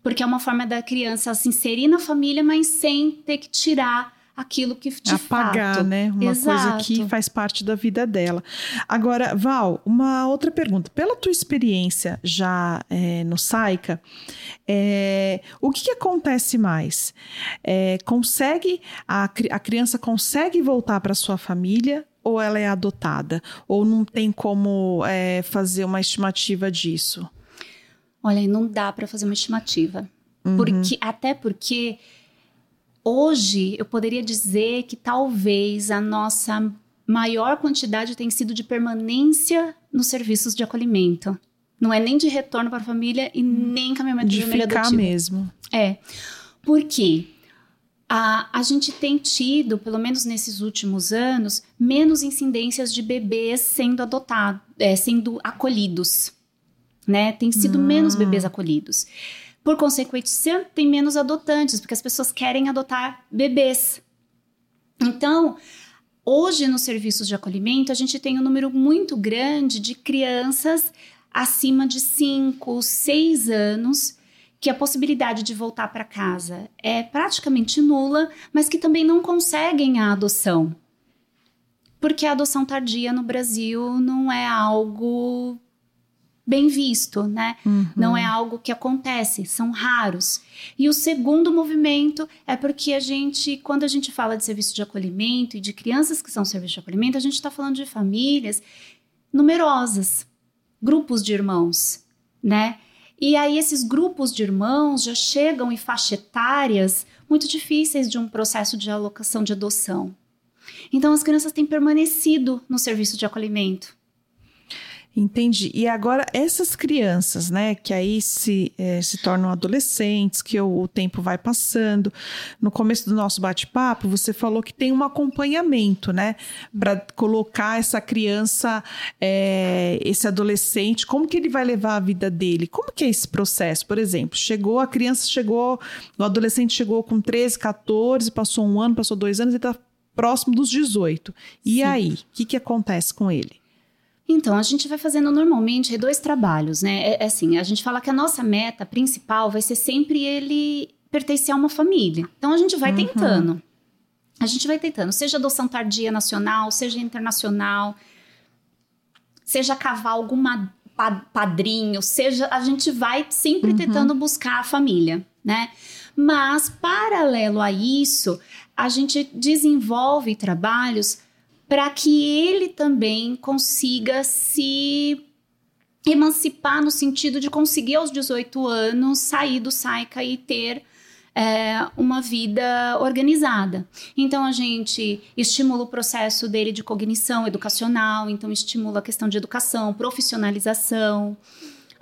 Porque é uma forma da criança se inserir na família, mas sem ter que tirar aquilo que de apagar, fato. né? Uma Exato. coisa que faz parte da vida dela. Agora, Val, uma outra pergunta. Pela tua experiência já é, no SAICA, é, o que, que, acontece mais? É, consegue a, a criança consegue voltar para sua família ou ela é adotada? Ou não tem como fazer uma estimativa disso? Olha, não dá para fazer uma estimativa. Uhum. Porque, até porque hoje eu poderia dizer que talvez a nossa maior quantidade tem sido de permanência nos serviços de acolhimento. Não é nem de retorno para a família e nem encaminhamento de, de família ficar adotiva. mesmo. É. Por quê? A, a gente tem tido, pelo menos nesses últimos anos, menos incidências de bebês sendo adotados, é, sendo acolhidos. Né? Tem sido hum. menos bebês acolhidos. Por consequência, tem menos adotantes, porque as pessoas querem adotar bebês. Então, hoje nos serviços de acolhimento, a gente tem um número muito grande de crianças acima de 5, 6 anos que a possibilidade de voltar para casa é praticamente nula, mas que também não conseguem a adoção. Porque a adoção tardia no Brasil não é algo bem visto, né? Uhum. Não é algo que acontece, são raros. E o segundo movimento é porque a gente, quando a gente fala de serviço de acolhimento e de crianças que são serviço de acolhimento, a gente está falando de famílias numerosas, grupos de irmãos, né? E aí esses grupos de irmãos já chegam em faixa etárias muito difíceis de um processo de alocação de adoção. Então as crianças têm permanecido no serviço de acolhimento. Entendi. E agora, essas crianças, né, que aí se, é, se tornam adolescentes, que o, o, tempo vai passando. No começo do nosso bate-papo, você falou que tem um acompanhamento, né, para colocar essa criança, é, esse adolescente, como que ele vai levar a vida dele? Como que é esse processo? Por exemplo, chegou, a criança chegou, o adolescente chegou com 13, 14, passou um ano, passou dois anos, ele está próximo dos 18. E Sim. aí, o que, que acontece com ele? Então, a gente vai fazendo normalmente dois trabalhos, né? É, é, assim, a gente fala que a nossa meta principal vai ser sempre ele pertencer a uma família. Então, a gente vai uhum. tentando. A gente vai tentando, seja adoção tardia nacional, seja internacional, seja cavar alguma padrinho, seja a gente vai sempre uhum. tentando buscar a família, né? Mas paralelo a isso, a gente desenvolve trabalhos para que ele também consiga se emancipar no sentido de conseguir aos 18 anos sair do SAICA e ter é, uma vida organizada. Então a gente estimula o processo dele de cognição educacional, então estimula a questão de educação, profissionalização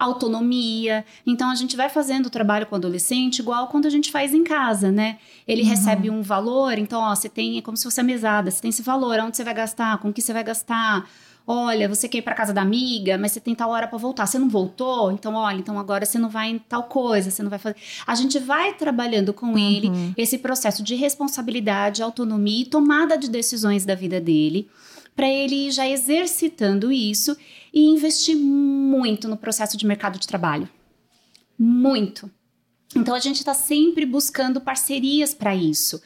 autonomia. Então a gente vai fazendo o trabalho com o adolescente igual quando a gente faz em casa, né? Ele uhum. recebe um valor, então ó, você tem é como se fosse a mesada, você tem esse valor, aonde você vai gastar, com que você vai gastar. Olha, você quer ir para casa da amiga, mas você tem tal hora para voltar. Você não voltou? Então, olha, então agora você não vai em tal coisa, você não vai fazer. A gente vai trabalhando com uhum. ele esse processo de responsabilidade, autonomia e tomada de decisões da vida dele, para ele ir já exercitando isso e investir muito no processo de mercado de trabalho. Muito. Então a gente está sempre buscando parcerias para isso.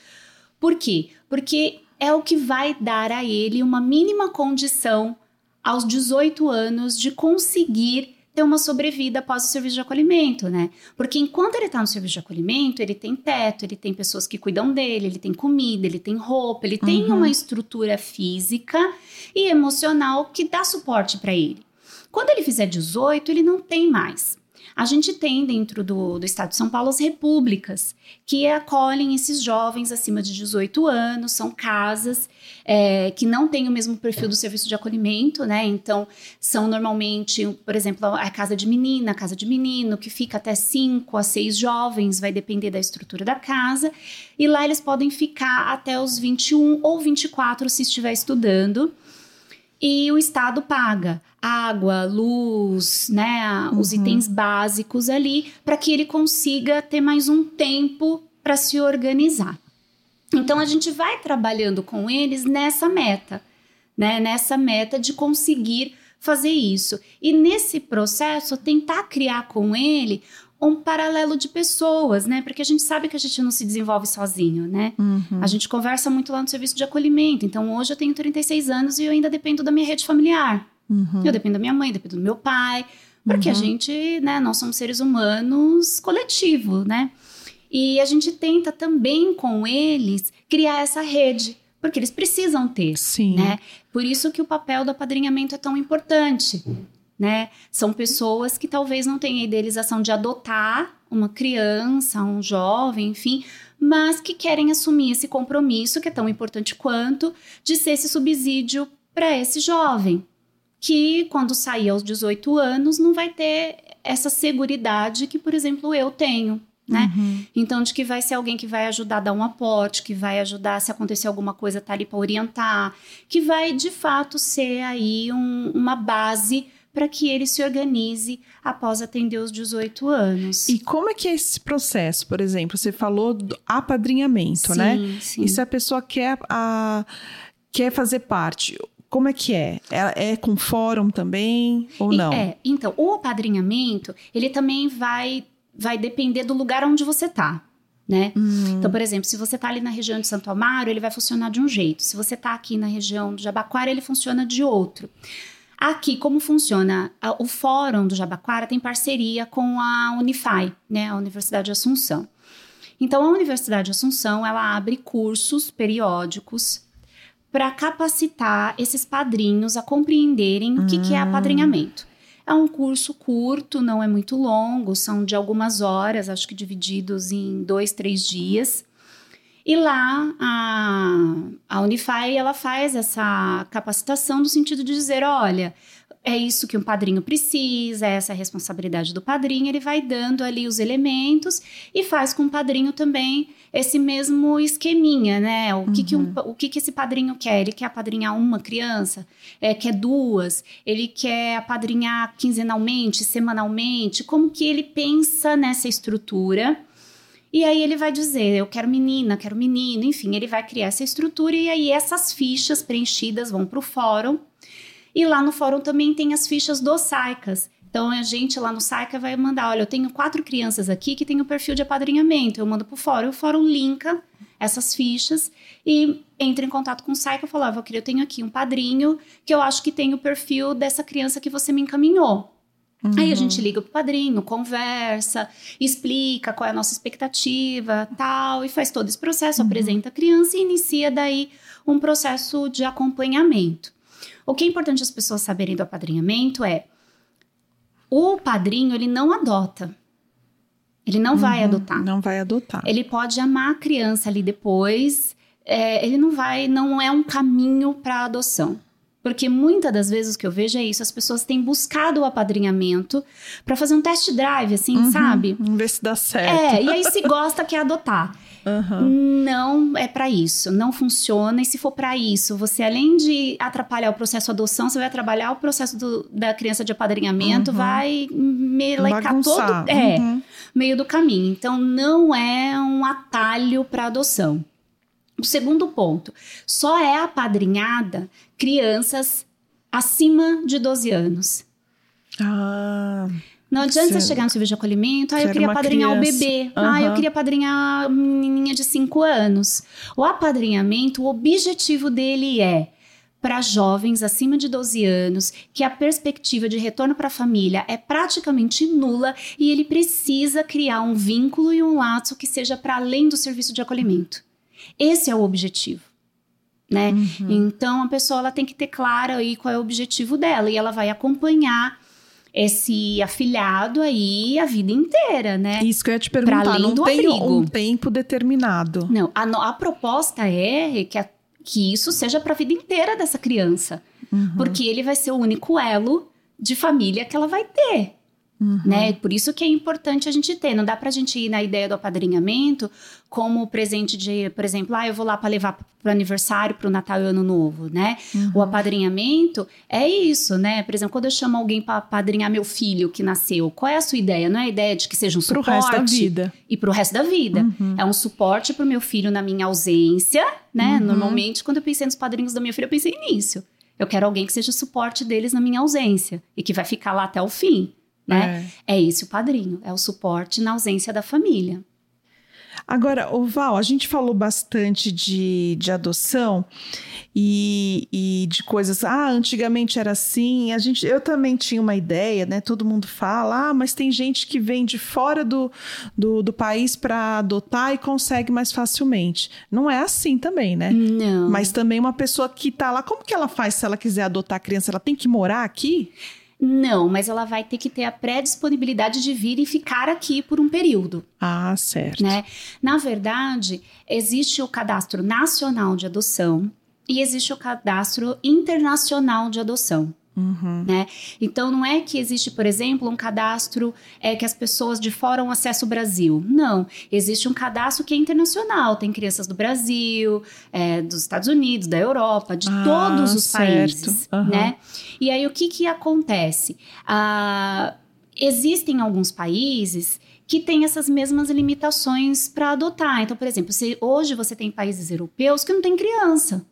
Por quê? Porque é o que vai dar a ele uma mínima condição aos 18 anos de conseguir ter uma sobrevida após o serviço de acolhimento, né? Porque enquanto ele está no serviço de acolhimento, ele tem teto, ele tem pessoas que cuidam dele, ele tem comida, ele tem roupa, ele uhum. tem uma estrutura física e emocional que dá suporte para ele. Quando ele fizer 18, ele não tem mais. A gente tem dentro do, do estado de São Paulo as repúblicas que acolhem esses jovens acima de 18 anos, são casas é, que não têm o mesmo perfil do serviço de acolhimento, né? Então, são normalmente, por exemplo, a casa de menina, a casa de menino, que fica até 5 a 6 jovens, vai depender da estrutura da casa, e lá eles podem ficar até os 21 ou 24 se estiver estudando. E o Estado paga água, luz, né, os uhum. itens básicos ali, para que ele consiga ter mais um tempo para se organizar. Então a gente vai trabalhando com eles nessa meta, né, nessa meta de conseguir fazer isso. E nesse processo tentar criar com ele um paralelo de pessoas, né? Porque a gente sabe que a gente não se desenvolve sozinho, né? Uhum. A gente conversa muito lá no serviço de acolhimento. Então, hoje eu tenho 36 anos e eu ainda dependo da minha rede familiar. Uhum. Eu dependo da minha mãe, dependo do meu pai. Porque a Uhum. gente, né? Nós somos seres humanos coletivo, né? E a gente tenta também com eles criar essa rede. Porque eles precisam ter Sim. né? Por isso que o papel do apadrinhamento é tão importante, né? São pessoas que talvez não tenham a idealização de adotar uma criança, um jovem, enfim, mas que querem assumir esse compromisso que é tão importante quanto de ser esse subsídio para esse jovem, que quando sair aos 18 anos não vai ter essa seguridade que, por exemplo, eu tenho, né? Uhum. Então, de que vai ser alguém que vai ajudar a dar um aporte, que vai ajudar se acontecer alguma coisa, tá ali para orientar, que vai de fato ser aí um- uma base para que ele se organize após atender os 18 anos. E como é que é esse processo? Por exemplo, você falou do apadrinhamento, sim, né? Sim. E se a pessoa quer, a, quer fazer parte, como é que é? É, é com fórum também ou não? É, então, o apadrinhamento, ele também vai, vai depender do lugar onde você tá, né? Hum, Então, por exemplo, se você tá ali na região de Santo Amaro, ele vai funcionar de um jeito. Se você tá aqui na região do Jabaquara, ele funciona de outro. Aqui, como funciona? O Fórum do Jabaquara tem parceria com a Unify, né, a Universidade de Assunção. Então, a Universidade de Assunção, ela abre cursos periódicos para capacitar esses padrinhos a compreenderem o que, que é apadrinhamento. É um curso curto, não é muito longo, são de algumas horas, acho que divididos em dois, três dias. E lá a, a Unify ela faz essa capacitação no sentido de dizer, olha, é isso que um padrinho precisa, essa é a responsabilidade do padrinho, ele vai dando ali os elementos e faz com o padrinho também esse mesmo esqueminha, né? O que, que, um, o que, que esse padrinho quer? Ele quer apadrinhar uma criança? É, quer duas? Ele quer apadrinhar quinzenalmente, semanalmente? Como que ele pensa nessa estrutura? E aí ele vai dizer, eu quero menina, quero menino, enfim, ele vai criar essa estrutura e aí essas fichas preenchidas vão para o fórum. E lá no fórum também tem as fichas dos SAICAS. Então a gente lá no SAICA vai mandar, olha, eu tenho quatro crianças aqui que tem o perfil de apadrinhamento. Eu mando pro fórum, o fórum linka essas fichas e entra em contato com o SAICA e fala, ah, eu tenho aqui um padrinho que eu acho que tem o perfil dessa criança que você me encaminhou. Aí a Uhum. gente liga pro padrinho, conversa, explica qual é a nossa expectativa, tal, e faz todo esse processo, apresenta a criança e inicia daí um processo de acompanhamento. O que é importante as pessoas saberem do apadrinhamento é o padrinho, ele não adota. Ele não vai Uhum, adotar. Não vai adotar. Ele pode amar a criança ali depois. é, ele não vai, não é um caminho para adoção. Porque muitas das vezes o que eu vejo é isso, as pessoas têm buscado o apadrinhamento para fazer um test drive, assim, Uhum, sabe? Vamos ver se dá certo. É, e aí se gosta quer adotar. Aham. Não é para isso, não funciona. E se for para isso, você além de atrapalhar o processo de adoção, você vai atrapalhar o processo do- da criança de apadrinhamento, Uhum. vai melecar Bagunçar. todo, é, Uhum. meio do caminho. Então não é um atalho para adoção. O segundo ponto, só é apadrinhada crianças acima de 12 anos. Ah, Não adianta você Você- chegar no serviço de acolhimento, ah, eu queria uma apadrinhar o bebê, ah, eu queria apadrinhar a menininha de 5 anos. O apadrinhamento, o objetivo dele é para jovens acima de 12 anos, que a perspectiva de retorno para a família é praticamente nula e ele precisa criar um vínculo e um laço que seja para além do serviço de acolhimento. Esse é o objetivo. Né? uhum. Então a pessoa ela tem que ter claro aí qual é o objetivo dela e ela vai acompanhar esse afilhado aí a vida inteira, né? Isso que eu ia te perguntar. além Não do tem abrigo. um tempo determinado. Não, a, a proposta é que, a- que isso seja para a vida inteira dessa criança, Uhum. porque ele vai ser o único elo de família que ela vai ter. Uhum. Né? Por isso que é importante a gente ter. Não dá pra gente ir na ideia do apadrinhamento como presente de, por exemplo, ah, eu vou lá para levar pro aniversário, pro Natal e Ano Novo, né? Uhum. O apadrinhamento é isso, né? Por exemplo, quando eu chamo alguém para apadrinhar meu filho que nasceu, qual é a sua ideia? Não é a ideia de que seja um Pro suporte resto da vida. e pro resto da vida. Uhum. É um suporte pro meu filho na minha ausência, né? Uhum. Normalmente, quando eu pensei nos padrinhos da minha filha, eu pensei nisso. Eu quero alguém que seja suporte deles na minha ausência e que vai ficar lá até o fim. Né? É. é esse o padrinho, é o suporte na ausência da família. Agora, o Val, a gente falou bastante de, de adoção e, e de coisas. Ah, antigamente era assim. A gente, eu também tinha uma ideia, né? Todo mundo fala, ah, mas tem gente que vem de fora do, do, do país para adotar e consegue mais facilmente. Não é assim também, né? Não. Mas também uma pessoa que tá lá, como que ela faz se ela quiser adotar a criança? Ela tem que morar aqui? Não, mas ela vai ter que ter a pré-disponibilidade de vir e ficar aqui por um período. Ah, certo. Né? Na verdade, existe o cadastro nacional de adoção e existe o cadastro internacional de adoção. Uhum. Né? Então, não é que existe, por exemplo, um cadastro é, que as pessoas de fora um acesso ao Brasil. Não. Existe um cadastro que é internacional. Tem crianças do Brasil, é, dos Estados Unidos, da Europa, de ah, todos os certo. países. Uhum. Né? E aí, o que, que acontece? Ah, existem alguns países que têm essas mesmas limitações para adotar. Então, por exemplo, se hoje você tem países europeus que não tem criança.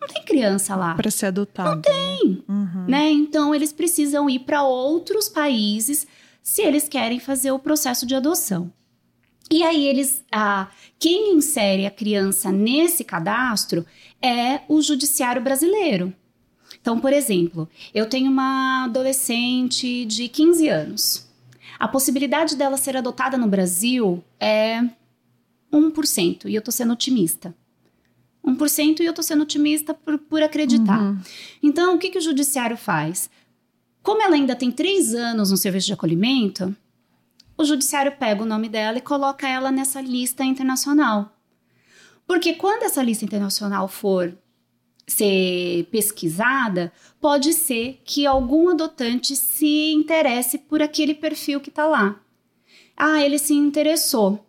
Não tem criança lá. Para ser adotado. Não tem. Uhum. Né? Então, eles precisam ir para outros países se eles querem fazer o processo de adoção. E aí, eles. Ah, quem insere a criança nesse cadastro é o judiciário brasileiro. Então, por exemplo, eu tenho uma adolescente de 15 anos. A possibilidade dela ser adotada no Brasil é 1%, e eu tô sendo otimista. 1% e eu tô sendo otimista por, por acreditar. Uhum. Então, o que, que o judiciário faz? Como ela ainda tem três anos no serviço de acolhimento, o judiciário pega o nome dela e coloca ela nessa lista internacional. Porque quando essa lista internacional for ser pesquisada, pode ser que algum adotante se interesse por aquele perfil que está lá. Ah, ele se interessou.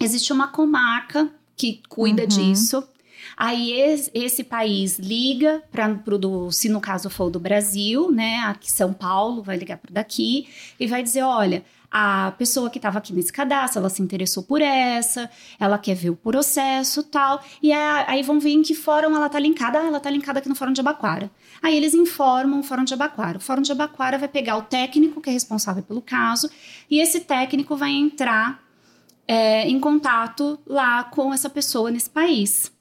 Existe uma comarca que cuida uhum. disso. Aí esse, esse país liga para o se no caso for do Brasil, né? Aqui São Paulo vai ligar para daqui e vai dizer, olha, a pessoa que estava aqui nesse cadastro, ela se interessou por essa, ela quer ver o processo tal, e aí vão ver em que fórum ela tá linkada. Ah, ela tá linkada aqui no Fórum de Abaquara. Aí eles informam o Fórum de Abaquara. O Fórum de Abaquara vai pegar o técnico que é responsável pelo caso, e esse técnico vai entrar é, em contato lá com essa pessoa nesse país.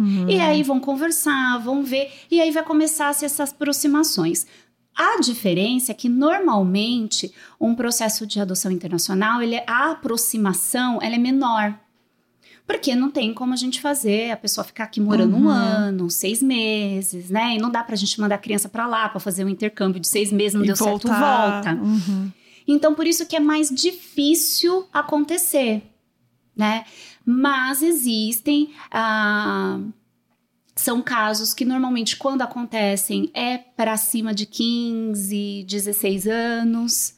Uhum. E aí vão conversar, vão ver, e aí vai começar a ser essas aproximações. A diferença é que normalmente um processo de adoção internacional, ele, é, a aproximação ela é menor. Porque não tem como a gente fazer a pessoa ficar aqui morando uhum. um ano, seis meses, né? E não dá pra gente mandar a criança para lá para fazer um intercâmbio de seis meses, não e deu voltar. certo, volta. Uhum. Então, por isso que é mais difícil acontecer, né? Mas existem. Ah, são casos que normalmente, quando acontecem, é para cima de 15, 16 anos,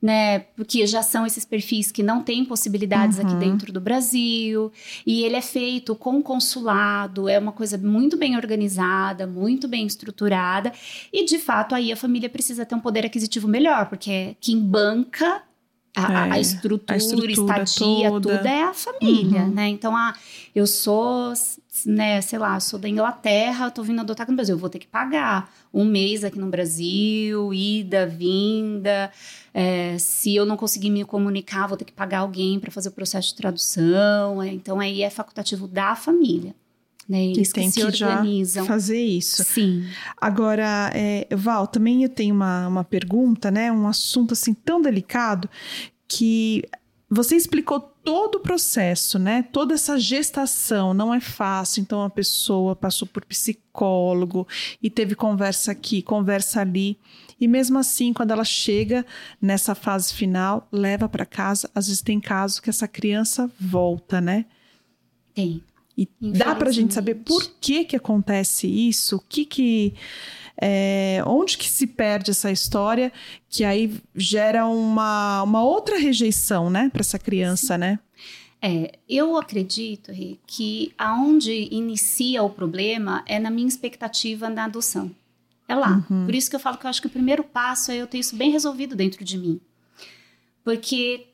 né? Porque já são esses perfis que não têm possibilidades uhum. aqui dentro do Brasil. E ele é feito com consulado, é uma coisa muito bem organizada, muito bem estruturada. E de fato, aí a família precisa ter um poder aquisitivo melhor, porque quem banca a, é, a, estrutura, a estrutura, estadia, toda. tudo é a família, uhum. né? Então, ah, eu sou, né, sei lá, sou da Inglaterra, tô vindo adotar aqui no Brasil, eu vou ter que pagar um mês aqui no Brasil, ida, vinda. É, se eu não conseguir me comunicar, vou ter que pagar alguém para fazer o processo de tradução. É, então, aí é facultativo da família. Né, eles que, que, que organizam. fazer isso. Sim. Agora, é, Val, também eu tenho uma, uma pergunta, né? Um assunto assim tão delicado que você explicou todo o processo, né? Toda essa gestação não é fácil. Então a pessoa passou por psicólogo e teve conversa aqui, conversa ali. E mesmo assim, quando ela chega nessa fase final, leva para casa, às vezes tem casos que essa criança volta, né? Tem. E dá para a gente saber por que que acontece isso, o que que é, onde que se perde essa história que aí gera uma, uma outra rejeição, né, para essa criança, Sim. né? É, eu acredito Rê, que aonde inicia o problema é na minha expectativa na adoção. É lá. Uhum. Por isso que eu falo que eu acho que o primeiro passo é eu ter isso bem resolvido dentro de mim. Porque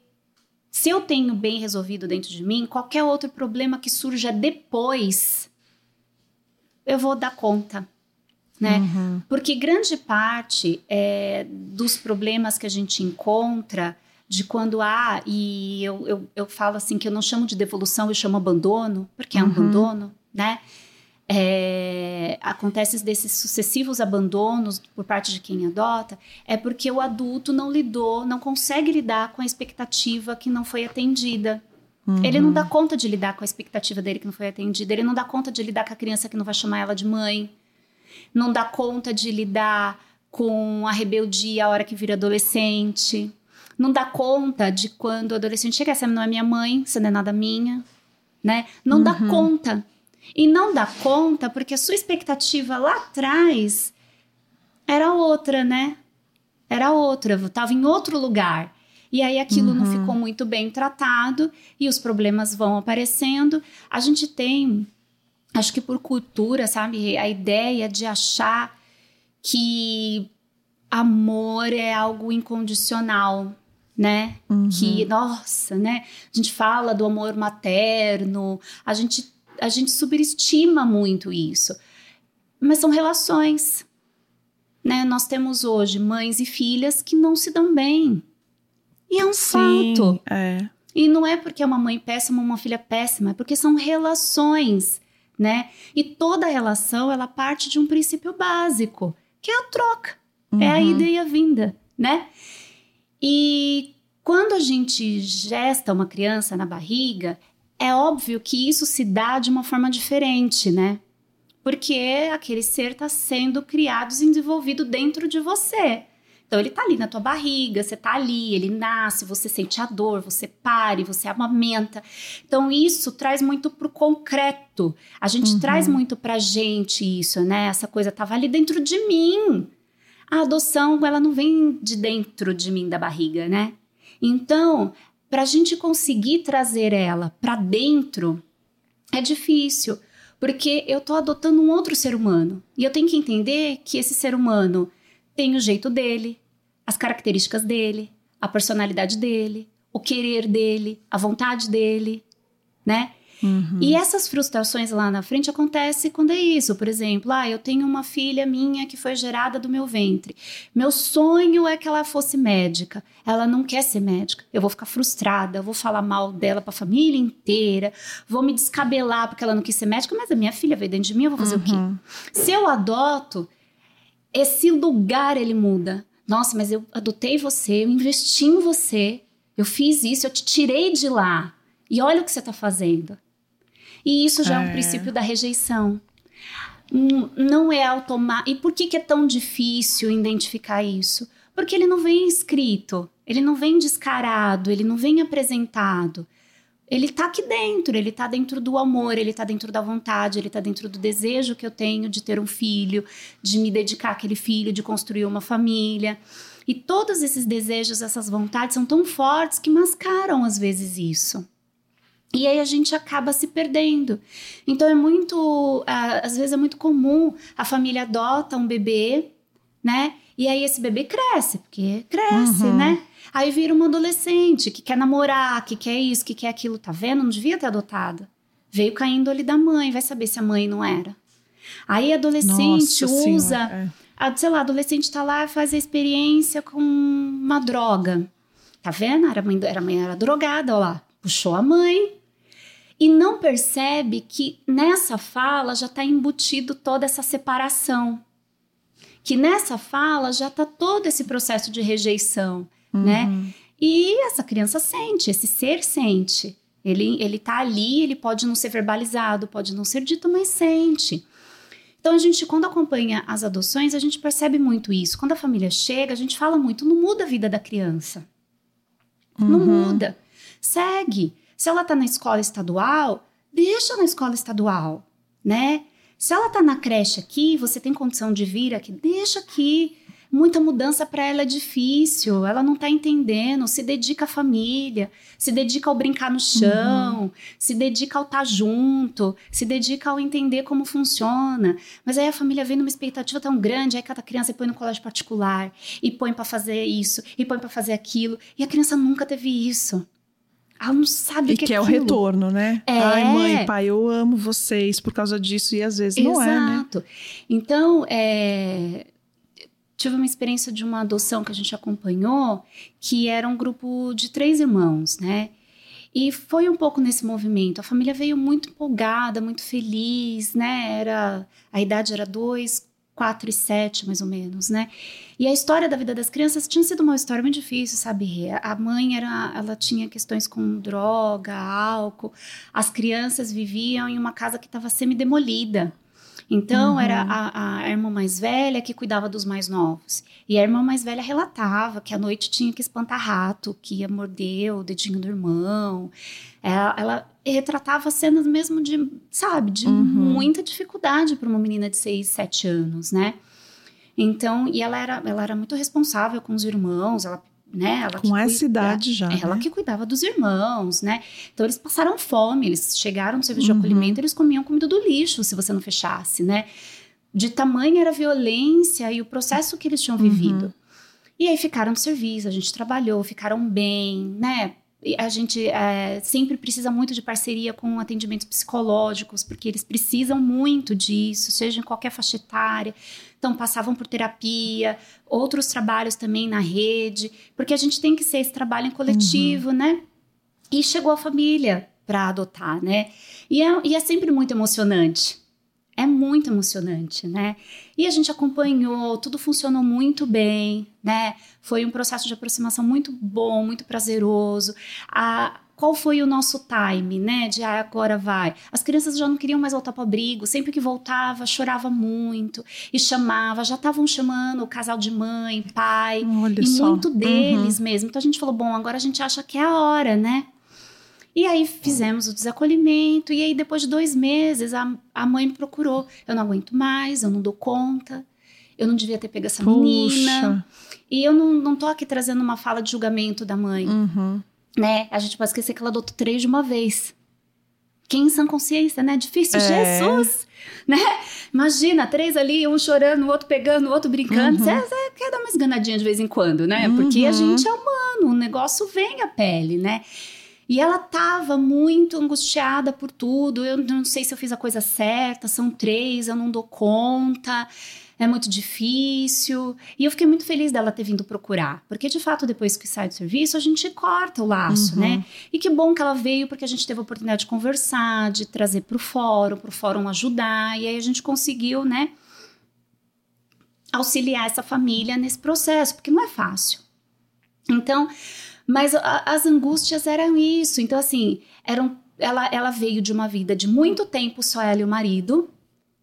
se eu tenho bem resolvido dentro de mim, qualquer outro problema que surja depois, eu vou dar conta. né? Uhum. Porque grande parte é, dos problemas que a gente encontra de quando há, e eu, eu, eu falo assim que eu não chamo de devolução, eu chamo abandono, porque é um uhum. abandono, né? É, acontece desses sucessivos abandonos por parte de quem adota, é porque o adulto não lidou, não consegue lidar com a expectativa que não foi atendida. Uhum. Ele não dá conta de lidar com a expectativa dele que não foi atendida, ele não dá conta de lidar com a criança que não vai chamar ela de mãe, não dá conta de lidar com a rebeldia a hora que vira adolescente, não dá conta de quando o adolescente chega, essa não é minha mãe, você não é nada minha, né? Não uhum. dá conta. E não dá conta porque a sua expectativa lá atrás era outra, né? Era outra, estava em outro lugar. E aí aquilo uhum. não ficou muito bem tratado e os problemas vão aparecendo. A gente tem, acho que por cultura, sabe, a ideia de achar que amor é algo incondicional, né? Uhum. Que, nossa, né? A gente fala do amor materno, a gente a gente superestima muito isso. Mas são relações. Né? Nós temos hoje mães e filhas que não se dão bem. E é um Sim, fato. É. E não é porque é uma mãe péssima ou uma filha péssima, é porque são relações, né? E toda relação, ela parte de um princípio básico, que é a troca. Uhum. É a uhum. ida e a vinda, né? E quando a gente gesta uma criança na barriga, é óbvio que isso se dá de uma forma diferente, né? Porque aquele ser está sendo criado, desenvolvido dentro de você. Então ele tá ali na tua barriga, você tá ali, ele nasce, você sente a dor, você pare, você amamenta. Então isso traz muito pro concreto. A gente uhum. traz muito pra gente isso, né? Essa coisa tava ali dentro de mim. A adoção, ela não vem de dentro de mim da barriga, né? Então, para a gente conseguir trazer ela para dentro é difícil, porque eu tô adotando um outro ser humano e eu tenho que entender que esse ser humano tem o jeito dele, as características dele, a personalidade dele, o querer dele, a vontade dele, né? Uhum. E essas frustrações lá na frente acontecem quando é isso. Por exemplo, ah, eu tenho uma filha minha que foi gerada do meu ventre. Meu sonho é que ela fosse médica. Ela não quer ser médica. Eu vou ficar frustrada, eu vou falar mal dela para a família inteira, vou me descabelar porque ela não quis ser médica, mas a minha filha veio dentro de mim, eu vou fazer uhum. o quê? Uhum. Se eu adoto, esse lugar ele muda. Nossa, mas eu adotei você, eu investi em você, eu fiz isso, eu te tirei de lá. E olha o que você está fazendo. E isso já é, é um princípio da rejeição. Hum, não é automático. E por que, que é tão difícil identificar isso? Porque ele não vem escrito, ele não vem descarado, ele não vem apresentado. Ele tá aqui dentro, ele tá dentro do amor, ele tá dentro da vontade, ele tá dentro do desejo que eu tenho de ter um filho, de me dedicar àquele filho, de construir uma família. E todos esses desejos, essas vontades são tão fortes que mascaram às vezes isso. E aí a gente acaba se perdendo. Então é muito, às vezes é muito comum a família adota um bebê, né? E aí esse bebê cresce, porque cresce, uhum. né? Aí vira uma adolescente que quer namorar, que quer isso, que quer aquilo, tá vendo? Não devia ter adotado. Veio caindo ali da mãe, vai saber se a mãe não era. Aí adolescente Nossa usa, senhora, é. a, sei lá, adolescente tá lá faz a experiência com uma droga. Tá vendo? Era mãe, era mãe era drogada, ó lá, puxou a mãe, e não percebe que nessa fala já está embutido toda essa separação. Que nessa fala já está todo esse processo de rejeição, né? uhum. né? E essa criança sente, esse ser sente. Ele, ele tá ali, ele pode não ser verbalizado, pode não ser dito, mas sente. Então, a gente, quando acompanha as adoções, a gente percebe muito isso. Quando a família chega, a gente fala muito, não muda a vida da criança. Uhum. Não muda. Segue. Se ela está na escola estadual, deixa na escola estadual, né? Se ela está na creche aqui, você tem condição de vir aqui, deixa aqui. Muita mudança para ela é difícil, ela não está entendendo. Se dedica à família, se dedica ao brincar no chão, uhum. se dedica ao estar tá junto, se dedica ao entender como funciona. Mas aí a família vem numa expectativa tão grande, aí cada criança põe no colégio particular e põe para fazer isso e põe para fazer aquilo, e a criança nunca teve isso. Ela não sabe e o que, que é, é o retorno, né? É. Ai, mãe, pai, eu amo vocês por causa disso e às vezes não é, né? Exato. Então, é, tive uma experiência de uma adoção que a gente acompanhou, que era um grupo de três irmãos, né? E foi um pouco nesse movimento. A família veio muito empolgada, muito feliz, né? Era a idade era dois, quatro e sete, mais ou menos, né? E a história da vida das crianças tinha sido uma história muito difícil, sabe? A mãe era, ela tinha questões com droga, álcool. As crianças viviam em uma casa que estava semi-demolida. Então, Uhum. era a, a irmã mais velha que cuidava dos mais novos. E a irmã mais velha relatava que à noite tinha que espantar rato, que ia morder o dedinho do irmão. Ela, ela retratava cenas mesmo de, sabe, de Uhum. muita dificuldade para uma menina de 6, 7 anos, né? Então, e ela era, ela era muito responsável com os irmãos, ela, né? Ela Com essa cuida- idade já. ela né? que cuidava dos irmãos, né? Então eles passaram fome, eles chegaram no serviço Uhum. de acolhimento, eles comiam comida do lixo se você não fechasse, né? De tamanha era a violência e o processo que eles tinham Uhum. vivido. E aí ficaram no serviço, a gente trabalhou, ficaram bem, né? A gente é, sempre precisa muito de parceria com atendimentos psicológicos, porque eles precisam muito disso, seja em qualquer faixa etária. Então, passavam por terapia, outros trabalhos também na rede, porque a gente tem que ser esse trabalho em coletivo, né? E chegou a família para adotar, né? E é, e é sempre muito emocionante. É muito emocionante, né? E a gente acompanhou, tudo funcionou muito bem, né? Foi um processo de aproximação muito bom, muito prazeroso. A, qual foi o nosso time, né? De ah, agora vai. As crianças já não queriam mais voltar para o abrigo. Sempre que voltava, chorava muito e chamava. Já estavam chamando o casal de mãe, pai Olha e só. muito Uhum. deles mesmo. Então a gente falou, bom, agora a gente acha que é a hora, né? E aí fizemos o desacolhimento, e aí depois de dois meses a, a mãe me procurou. Eu não aguento mais, eu não dou conta, eu não devia ter pego essa menina. Puxa. E eu não, não tô aqui trazendo uma fala de julgamento da mãe, Uhum. né? A gente pode esquecer que ela adotou três de uma vez. Quem em sã consciência, né? Difícil, É. Jesus! Né? Imagina, três ali, um chorando, o outro pegando, o outro brincando. Uhum. Você você quer dar uma esganadinha de vez em quando, né? Porque a Uhum. gente é humano, o negócio vem à pele, né? E ela tava muito angustiada por tudo. Eu não sei se eu fiz a coisa certa, são três, eu não dou conta, é muito difícil. E eu fiquei muito feliz dela ter vindo procurar, porque de fato, depois que sai do serviço, a gente corta o laço, Uhum. né? E que bom que ela veio, porque a gente teve a oportunidade de conversar, de trazer para o fórum, para o fórum ajudar, e aí a gente conseguiu, né? Auxiliar essa família nesse processo, porque não é fácil. Então, mas a- as angústias eram isso. Então, assim, eram, ela, ela veio de uma vida de muito tempo só ela e o marido,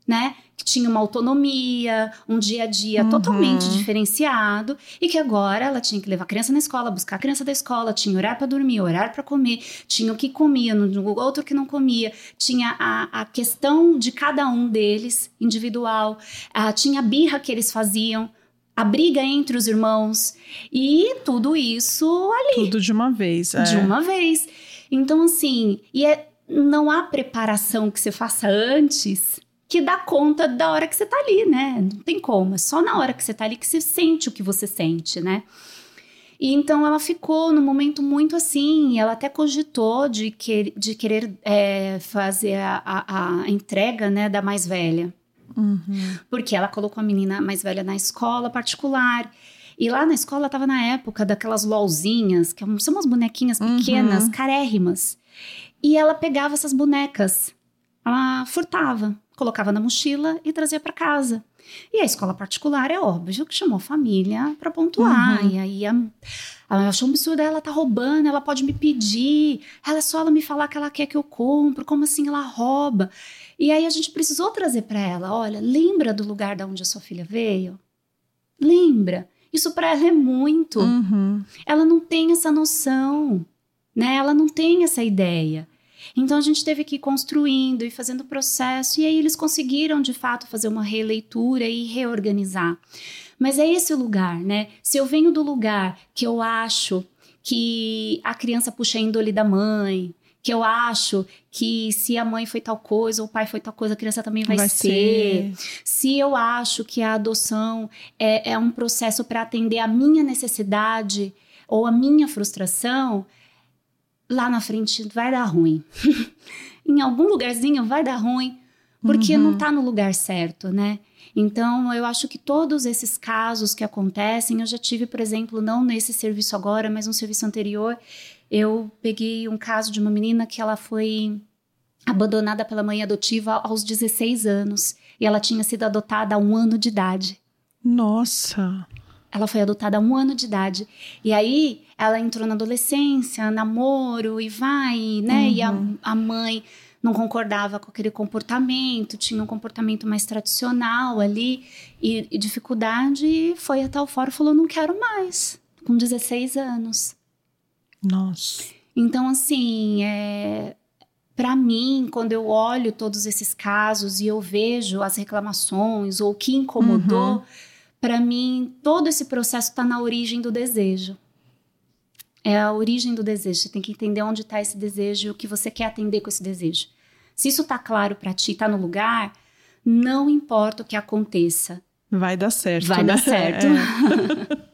né? Que tinha uma autonomia, um dia a dia Uhum. totalmente diferenciado e que agora ela tinha que levar a criança na escola, buscar a criança da escola, tinha horário para dormir, horário para comer, tinha o que comia, no outro que não comia, tinha a, a questão de cada um deles individual, ah, tinha a birra que eles faziam, a briga entre os irmãos e tudo isso ali Tudo de uma vez. é. de uma vez. Então, assim, e é, não há preparação que você faça antes que dá conta da hora que você tá ali, né? Não tem como. É só na hora que você tá ali que você sente o que você sente, né? E então ela ficou num momento muito assim, ela até cogitou de, que, de querer é, fazer a, a, a entrega né, da mais velha Uhum. porque ela colocou a menina mais velha na escola particular. E lá na escola tava na época daquelas LOLzinhas, que são umas bonequinhas pequenas, Uhum. carérrimas. E ela pegava essas bonecas, ela furtava, colocava na mochila e trazia para casa. E a escola particular é óbvio que chamou a família para pontuar. Uhum. E aí a, ela achou um absurdo, ela tá roubando, ela pode me pedir, ela é só ela me falar que ela quer que eu compro, como assim ela rouba? E aí a gente precisou trazer para ela, olha, lembra do lugar da onde a sua filha veio? Lembra? Isso para ela é muito. Uhum. Ela não tem essa noção, né? Ela não tem essa ideia. Então a gente teve que ir construindo e fazendo o processo, e aí eles conseguiram de fato fazer uma releitura e reorganizar. Mas é esse o lugar, né? Se eu venho do lugar que eu acho que a criança puxa a índole da mãe, que eu acho que se a mãe foi tal coisa ou o pai foi tal coisa, a criança também vai, ser. Se eu acho que a adoção é, é um processo para atender a minha necessidade ou a minha frustração, lá na frente vai dar ruim. em algum lugarzinho vai dar ruim, porque uhum. não está no lugar certo, né? Então, eu acho que todos esses casos que acontecem, eu já tive, por exemplo, não nesse serviço agora, mas um serviço anterior, eu peguei um caso de uma menina que ela foi abandonada pela mãe adotiva aos 16 anos e ela tinha sido adotada a um ano de idade. Nossa! Ela foi adotada a um ano de idade. E aí ela entrou na adolescência, namoro e vai, né? Uhum. E a, uhum. a mãe não concordava com aquele comportamento, tinha um comportamento mais tradicional ali e, e dificuldade. Foi a tal fora falou: não quero mais, com 16 anos. Nossa. Então, assim, é, para mim, quando eu olho todos esses casos e eu vejo as reclamações ou o que incomodou. Uhum para mim, todo esse processo está na origem do desejo. É a origem do desejo. Você tem que entender onde está esse desejo e o que você quer atender com esse desejo. Se isso está claro para ti, está no lugar, não importa o que aconteça. Vai dar certo. Vai né? dar certo. É.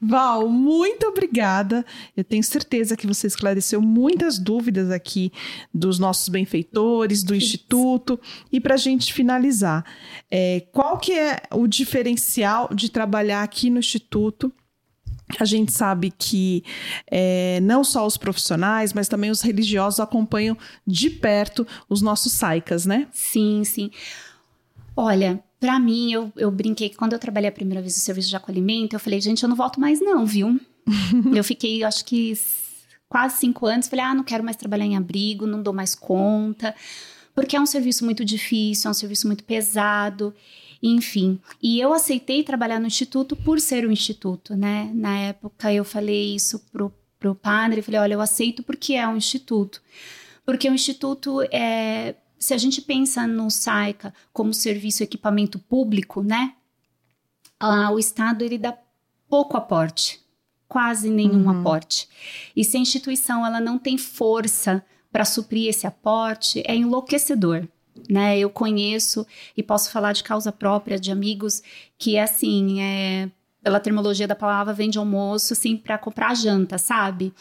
Val, muito obrigada. Eu tenho certeza que você esclareceu muitas dúvidas aqui dos nossos benfeitores, do Isso. Instituto. E para a gente finalizar, é, qual que é o diferencial de trabalhar aqui no Instituto? A gente sabe que é, não só os profissionais, mas também os religiosos acompanham de perto os nossos saicas, né? Sim, sim. Olha, para mim, eu, eu brinquei que quando eu trabalhei a primeira vez no serviço de acolhimento, eu falei, gente, eu não volto mais não, viu? eu fiquei, acho que quase cinco anos, falei, ah, não quero mais trabalhar em abrigo, não dou mais conta, porque é um serviço muito difícil, é um serviço muito pesado, enfim. E eu aceitei trabalhar no instituto por ser um instituto, né? Na época eu falei isso pro, pro padre, falei, olha, eu aceito porque é um instituto. Porque o instituto é, se a gente pensa no SAICA como serviço equipamento público, né? Ah, o Estado ele dá pouco aporte, quase nenhum uhum. aporte. E se a instituição ela não tem força para suprir esse aporte, é enlouquecedor. Né, eu conheço e posso falar de causa própria de amigos que é assim, é, pela terminologia da palavra, vende almoço assim para comprar janta, sabe?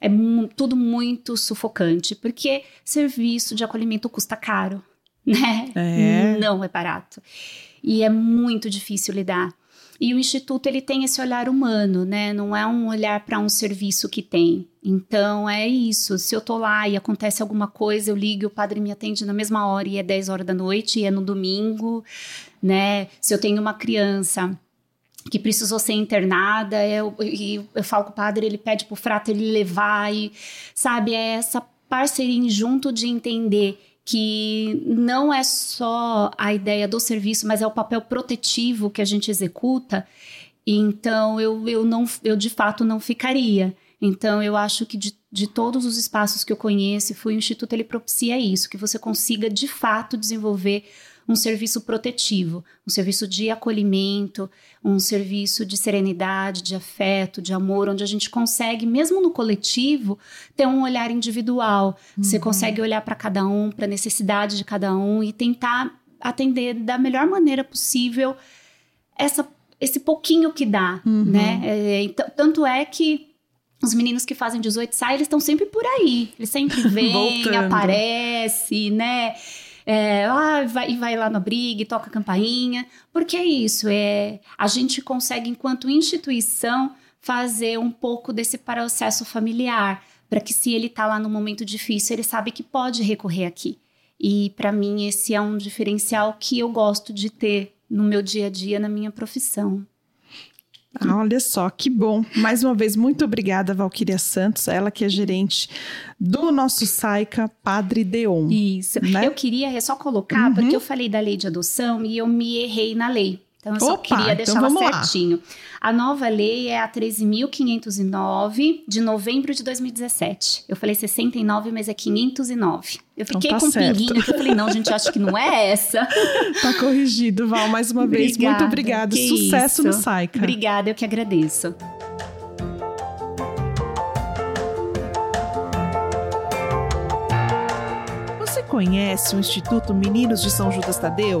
é tudo muito sufocante, porque serviço de acolhimento custa caro, né? É. Não é barato. E é muito difícil lidar. E o instituto ele tem esse olhar humano, né? Não é um olhar para um serviço que tem. Então é isso. Se eu tô lá e acontece alguma coisa, eu ligo, o padre me atende na mesma hora e é 10 horas da noite e é no domingo, né? Se eu tenho uma criança que precisou ser internada, eu, e eu falo com o padre, ele pede pro frato ele levar, e sabe, é essa parceria junto de entender que não é só a ideia do serviço, mas é o papel protetivo que a gente executa. Então eu, eu não eu de fato não ficaria. Então eu acho que de, de todos os espaços que eu conheço, foi o Instituto ele propicia isso, que você consiga de fato desenvolver um serviço protetivo, um serviço de acolhimento, um serviço de serenidade, de afeto, de amor, onde a gente consegue, mesmo no coletivo, ter um olhar individual. Uhum. Você consegue olhar para cada um, para a necessidade de cada um e tentar atender da melhor maneira possível essa, esse pouquinho que dá, uhum. né? É, então, tanto é que os meninos que fazem 18 sai, eles estão sempre por aí. Eles sempre vêm, aparecem, né? É, ah, vai, vai lá no brigue, toca a campainha, porque é isso, é, a gente consegue, enquanto instituição, fazer um pouco desse processo familiar, para que se ele está lá no momento difícil, ele sabe que pode recorrer aqui. E para mim esse é um diferencial que eu gosto de ter no meu dia a dia, na minha profissão. Olha só, que bom. Mais uma vez, muito obrigada, Valquíria Santos, ela que é gerente do nosso SAICA Padre Deon. Isso. Né? Eu queria só colocar, uhum. porque eu falei da lei de adoção e eu me errei na lei. Então, eu só Opa, queria então deixar então ela certinho. Lá. A nova lei é a 13.509 de novembro de 2017. Eu falei 69, mas é 509. Eu então fiquei então tá com um pinguinho eu falei, não, gente, acho que não é essa. tá corrigido, Val, mais uma obrigada, vez. Muito obrigada. Sucesso isso. no Saica. Obrigada, eu que agradeço. Você conhece o Instituto Meninos de São Judas Tadeu?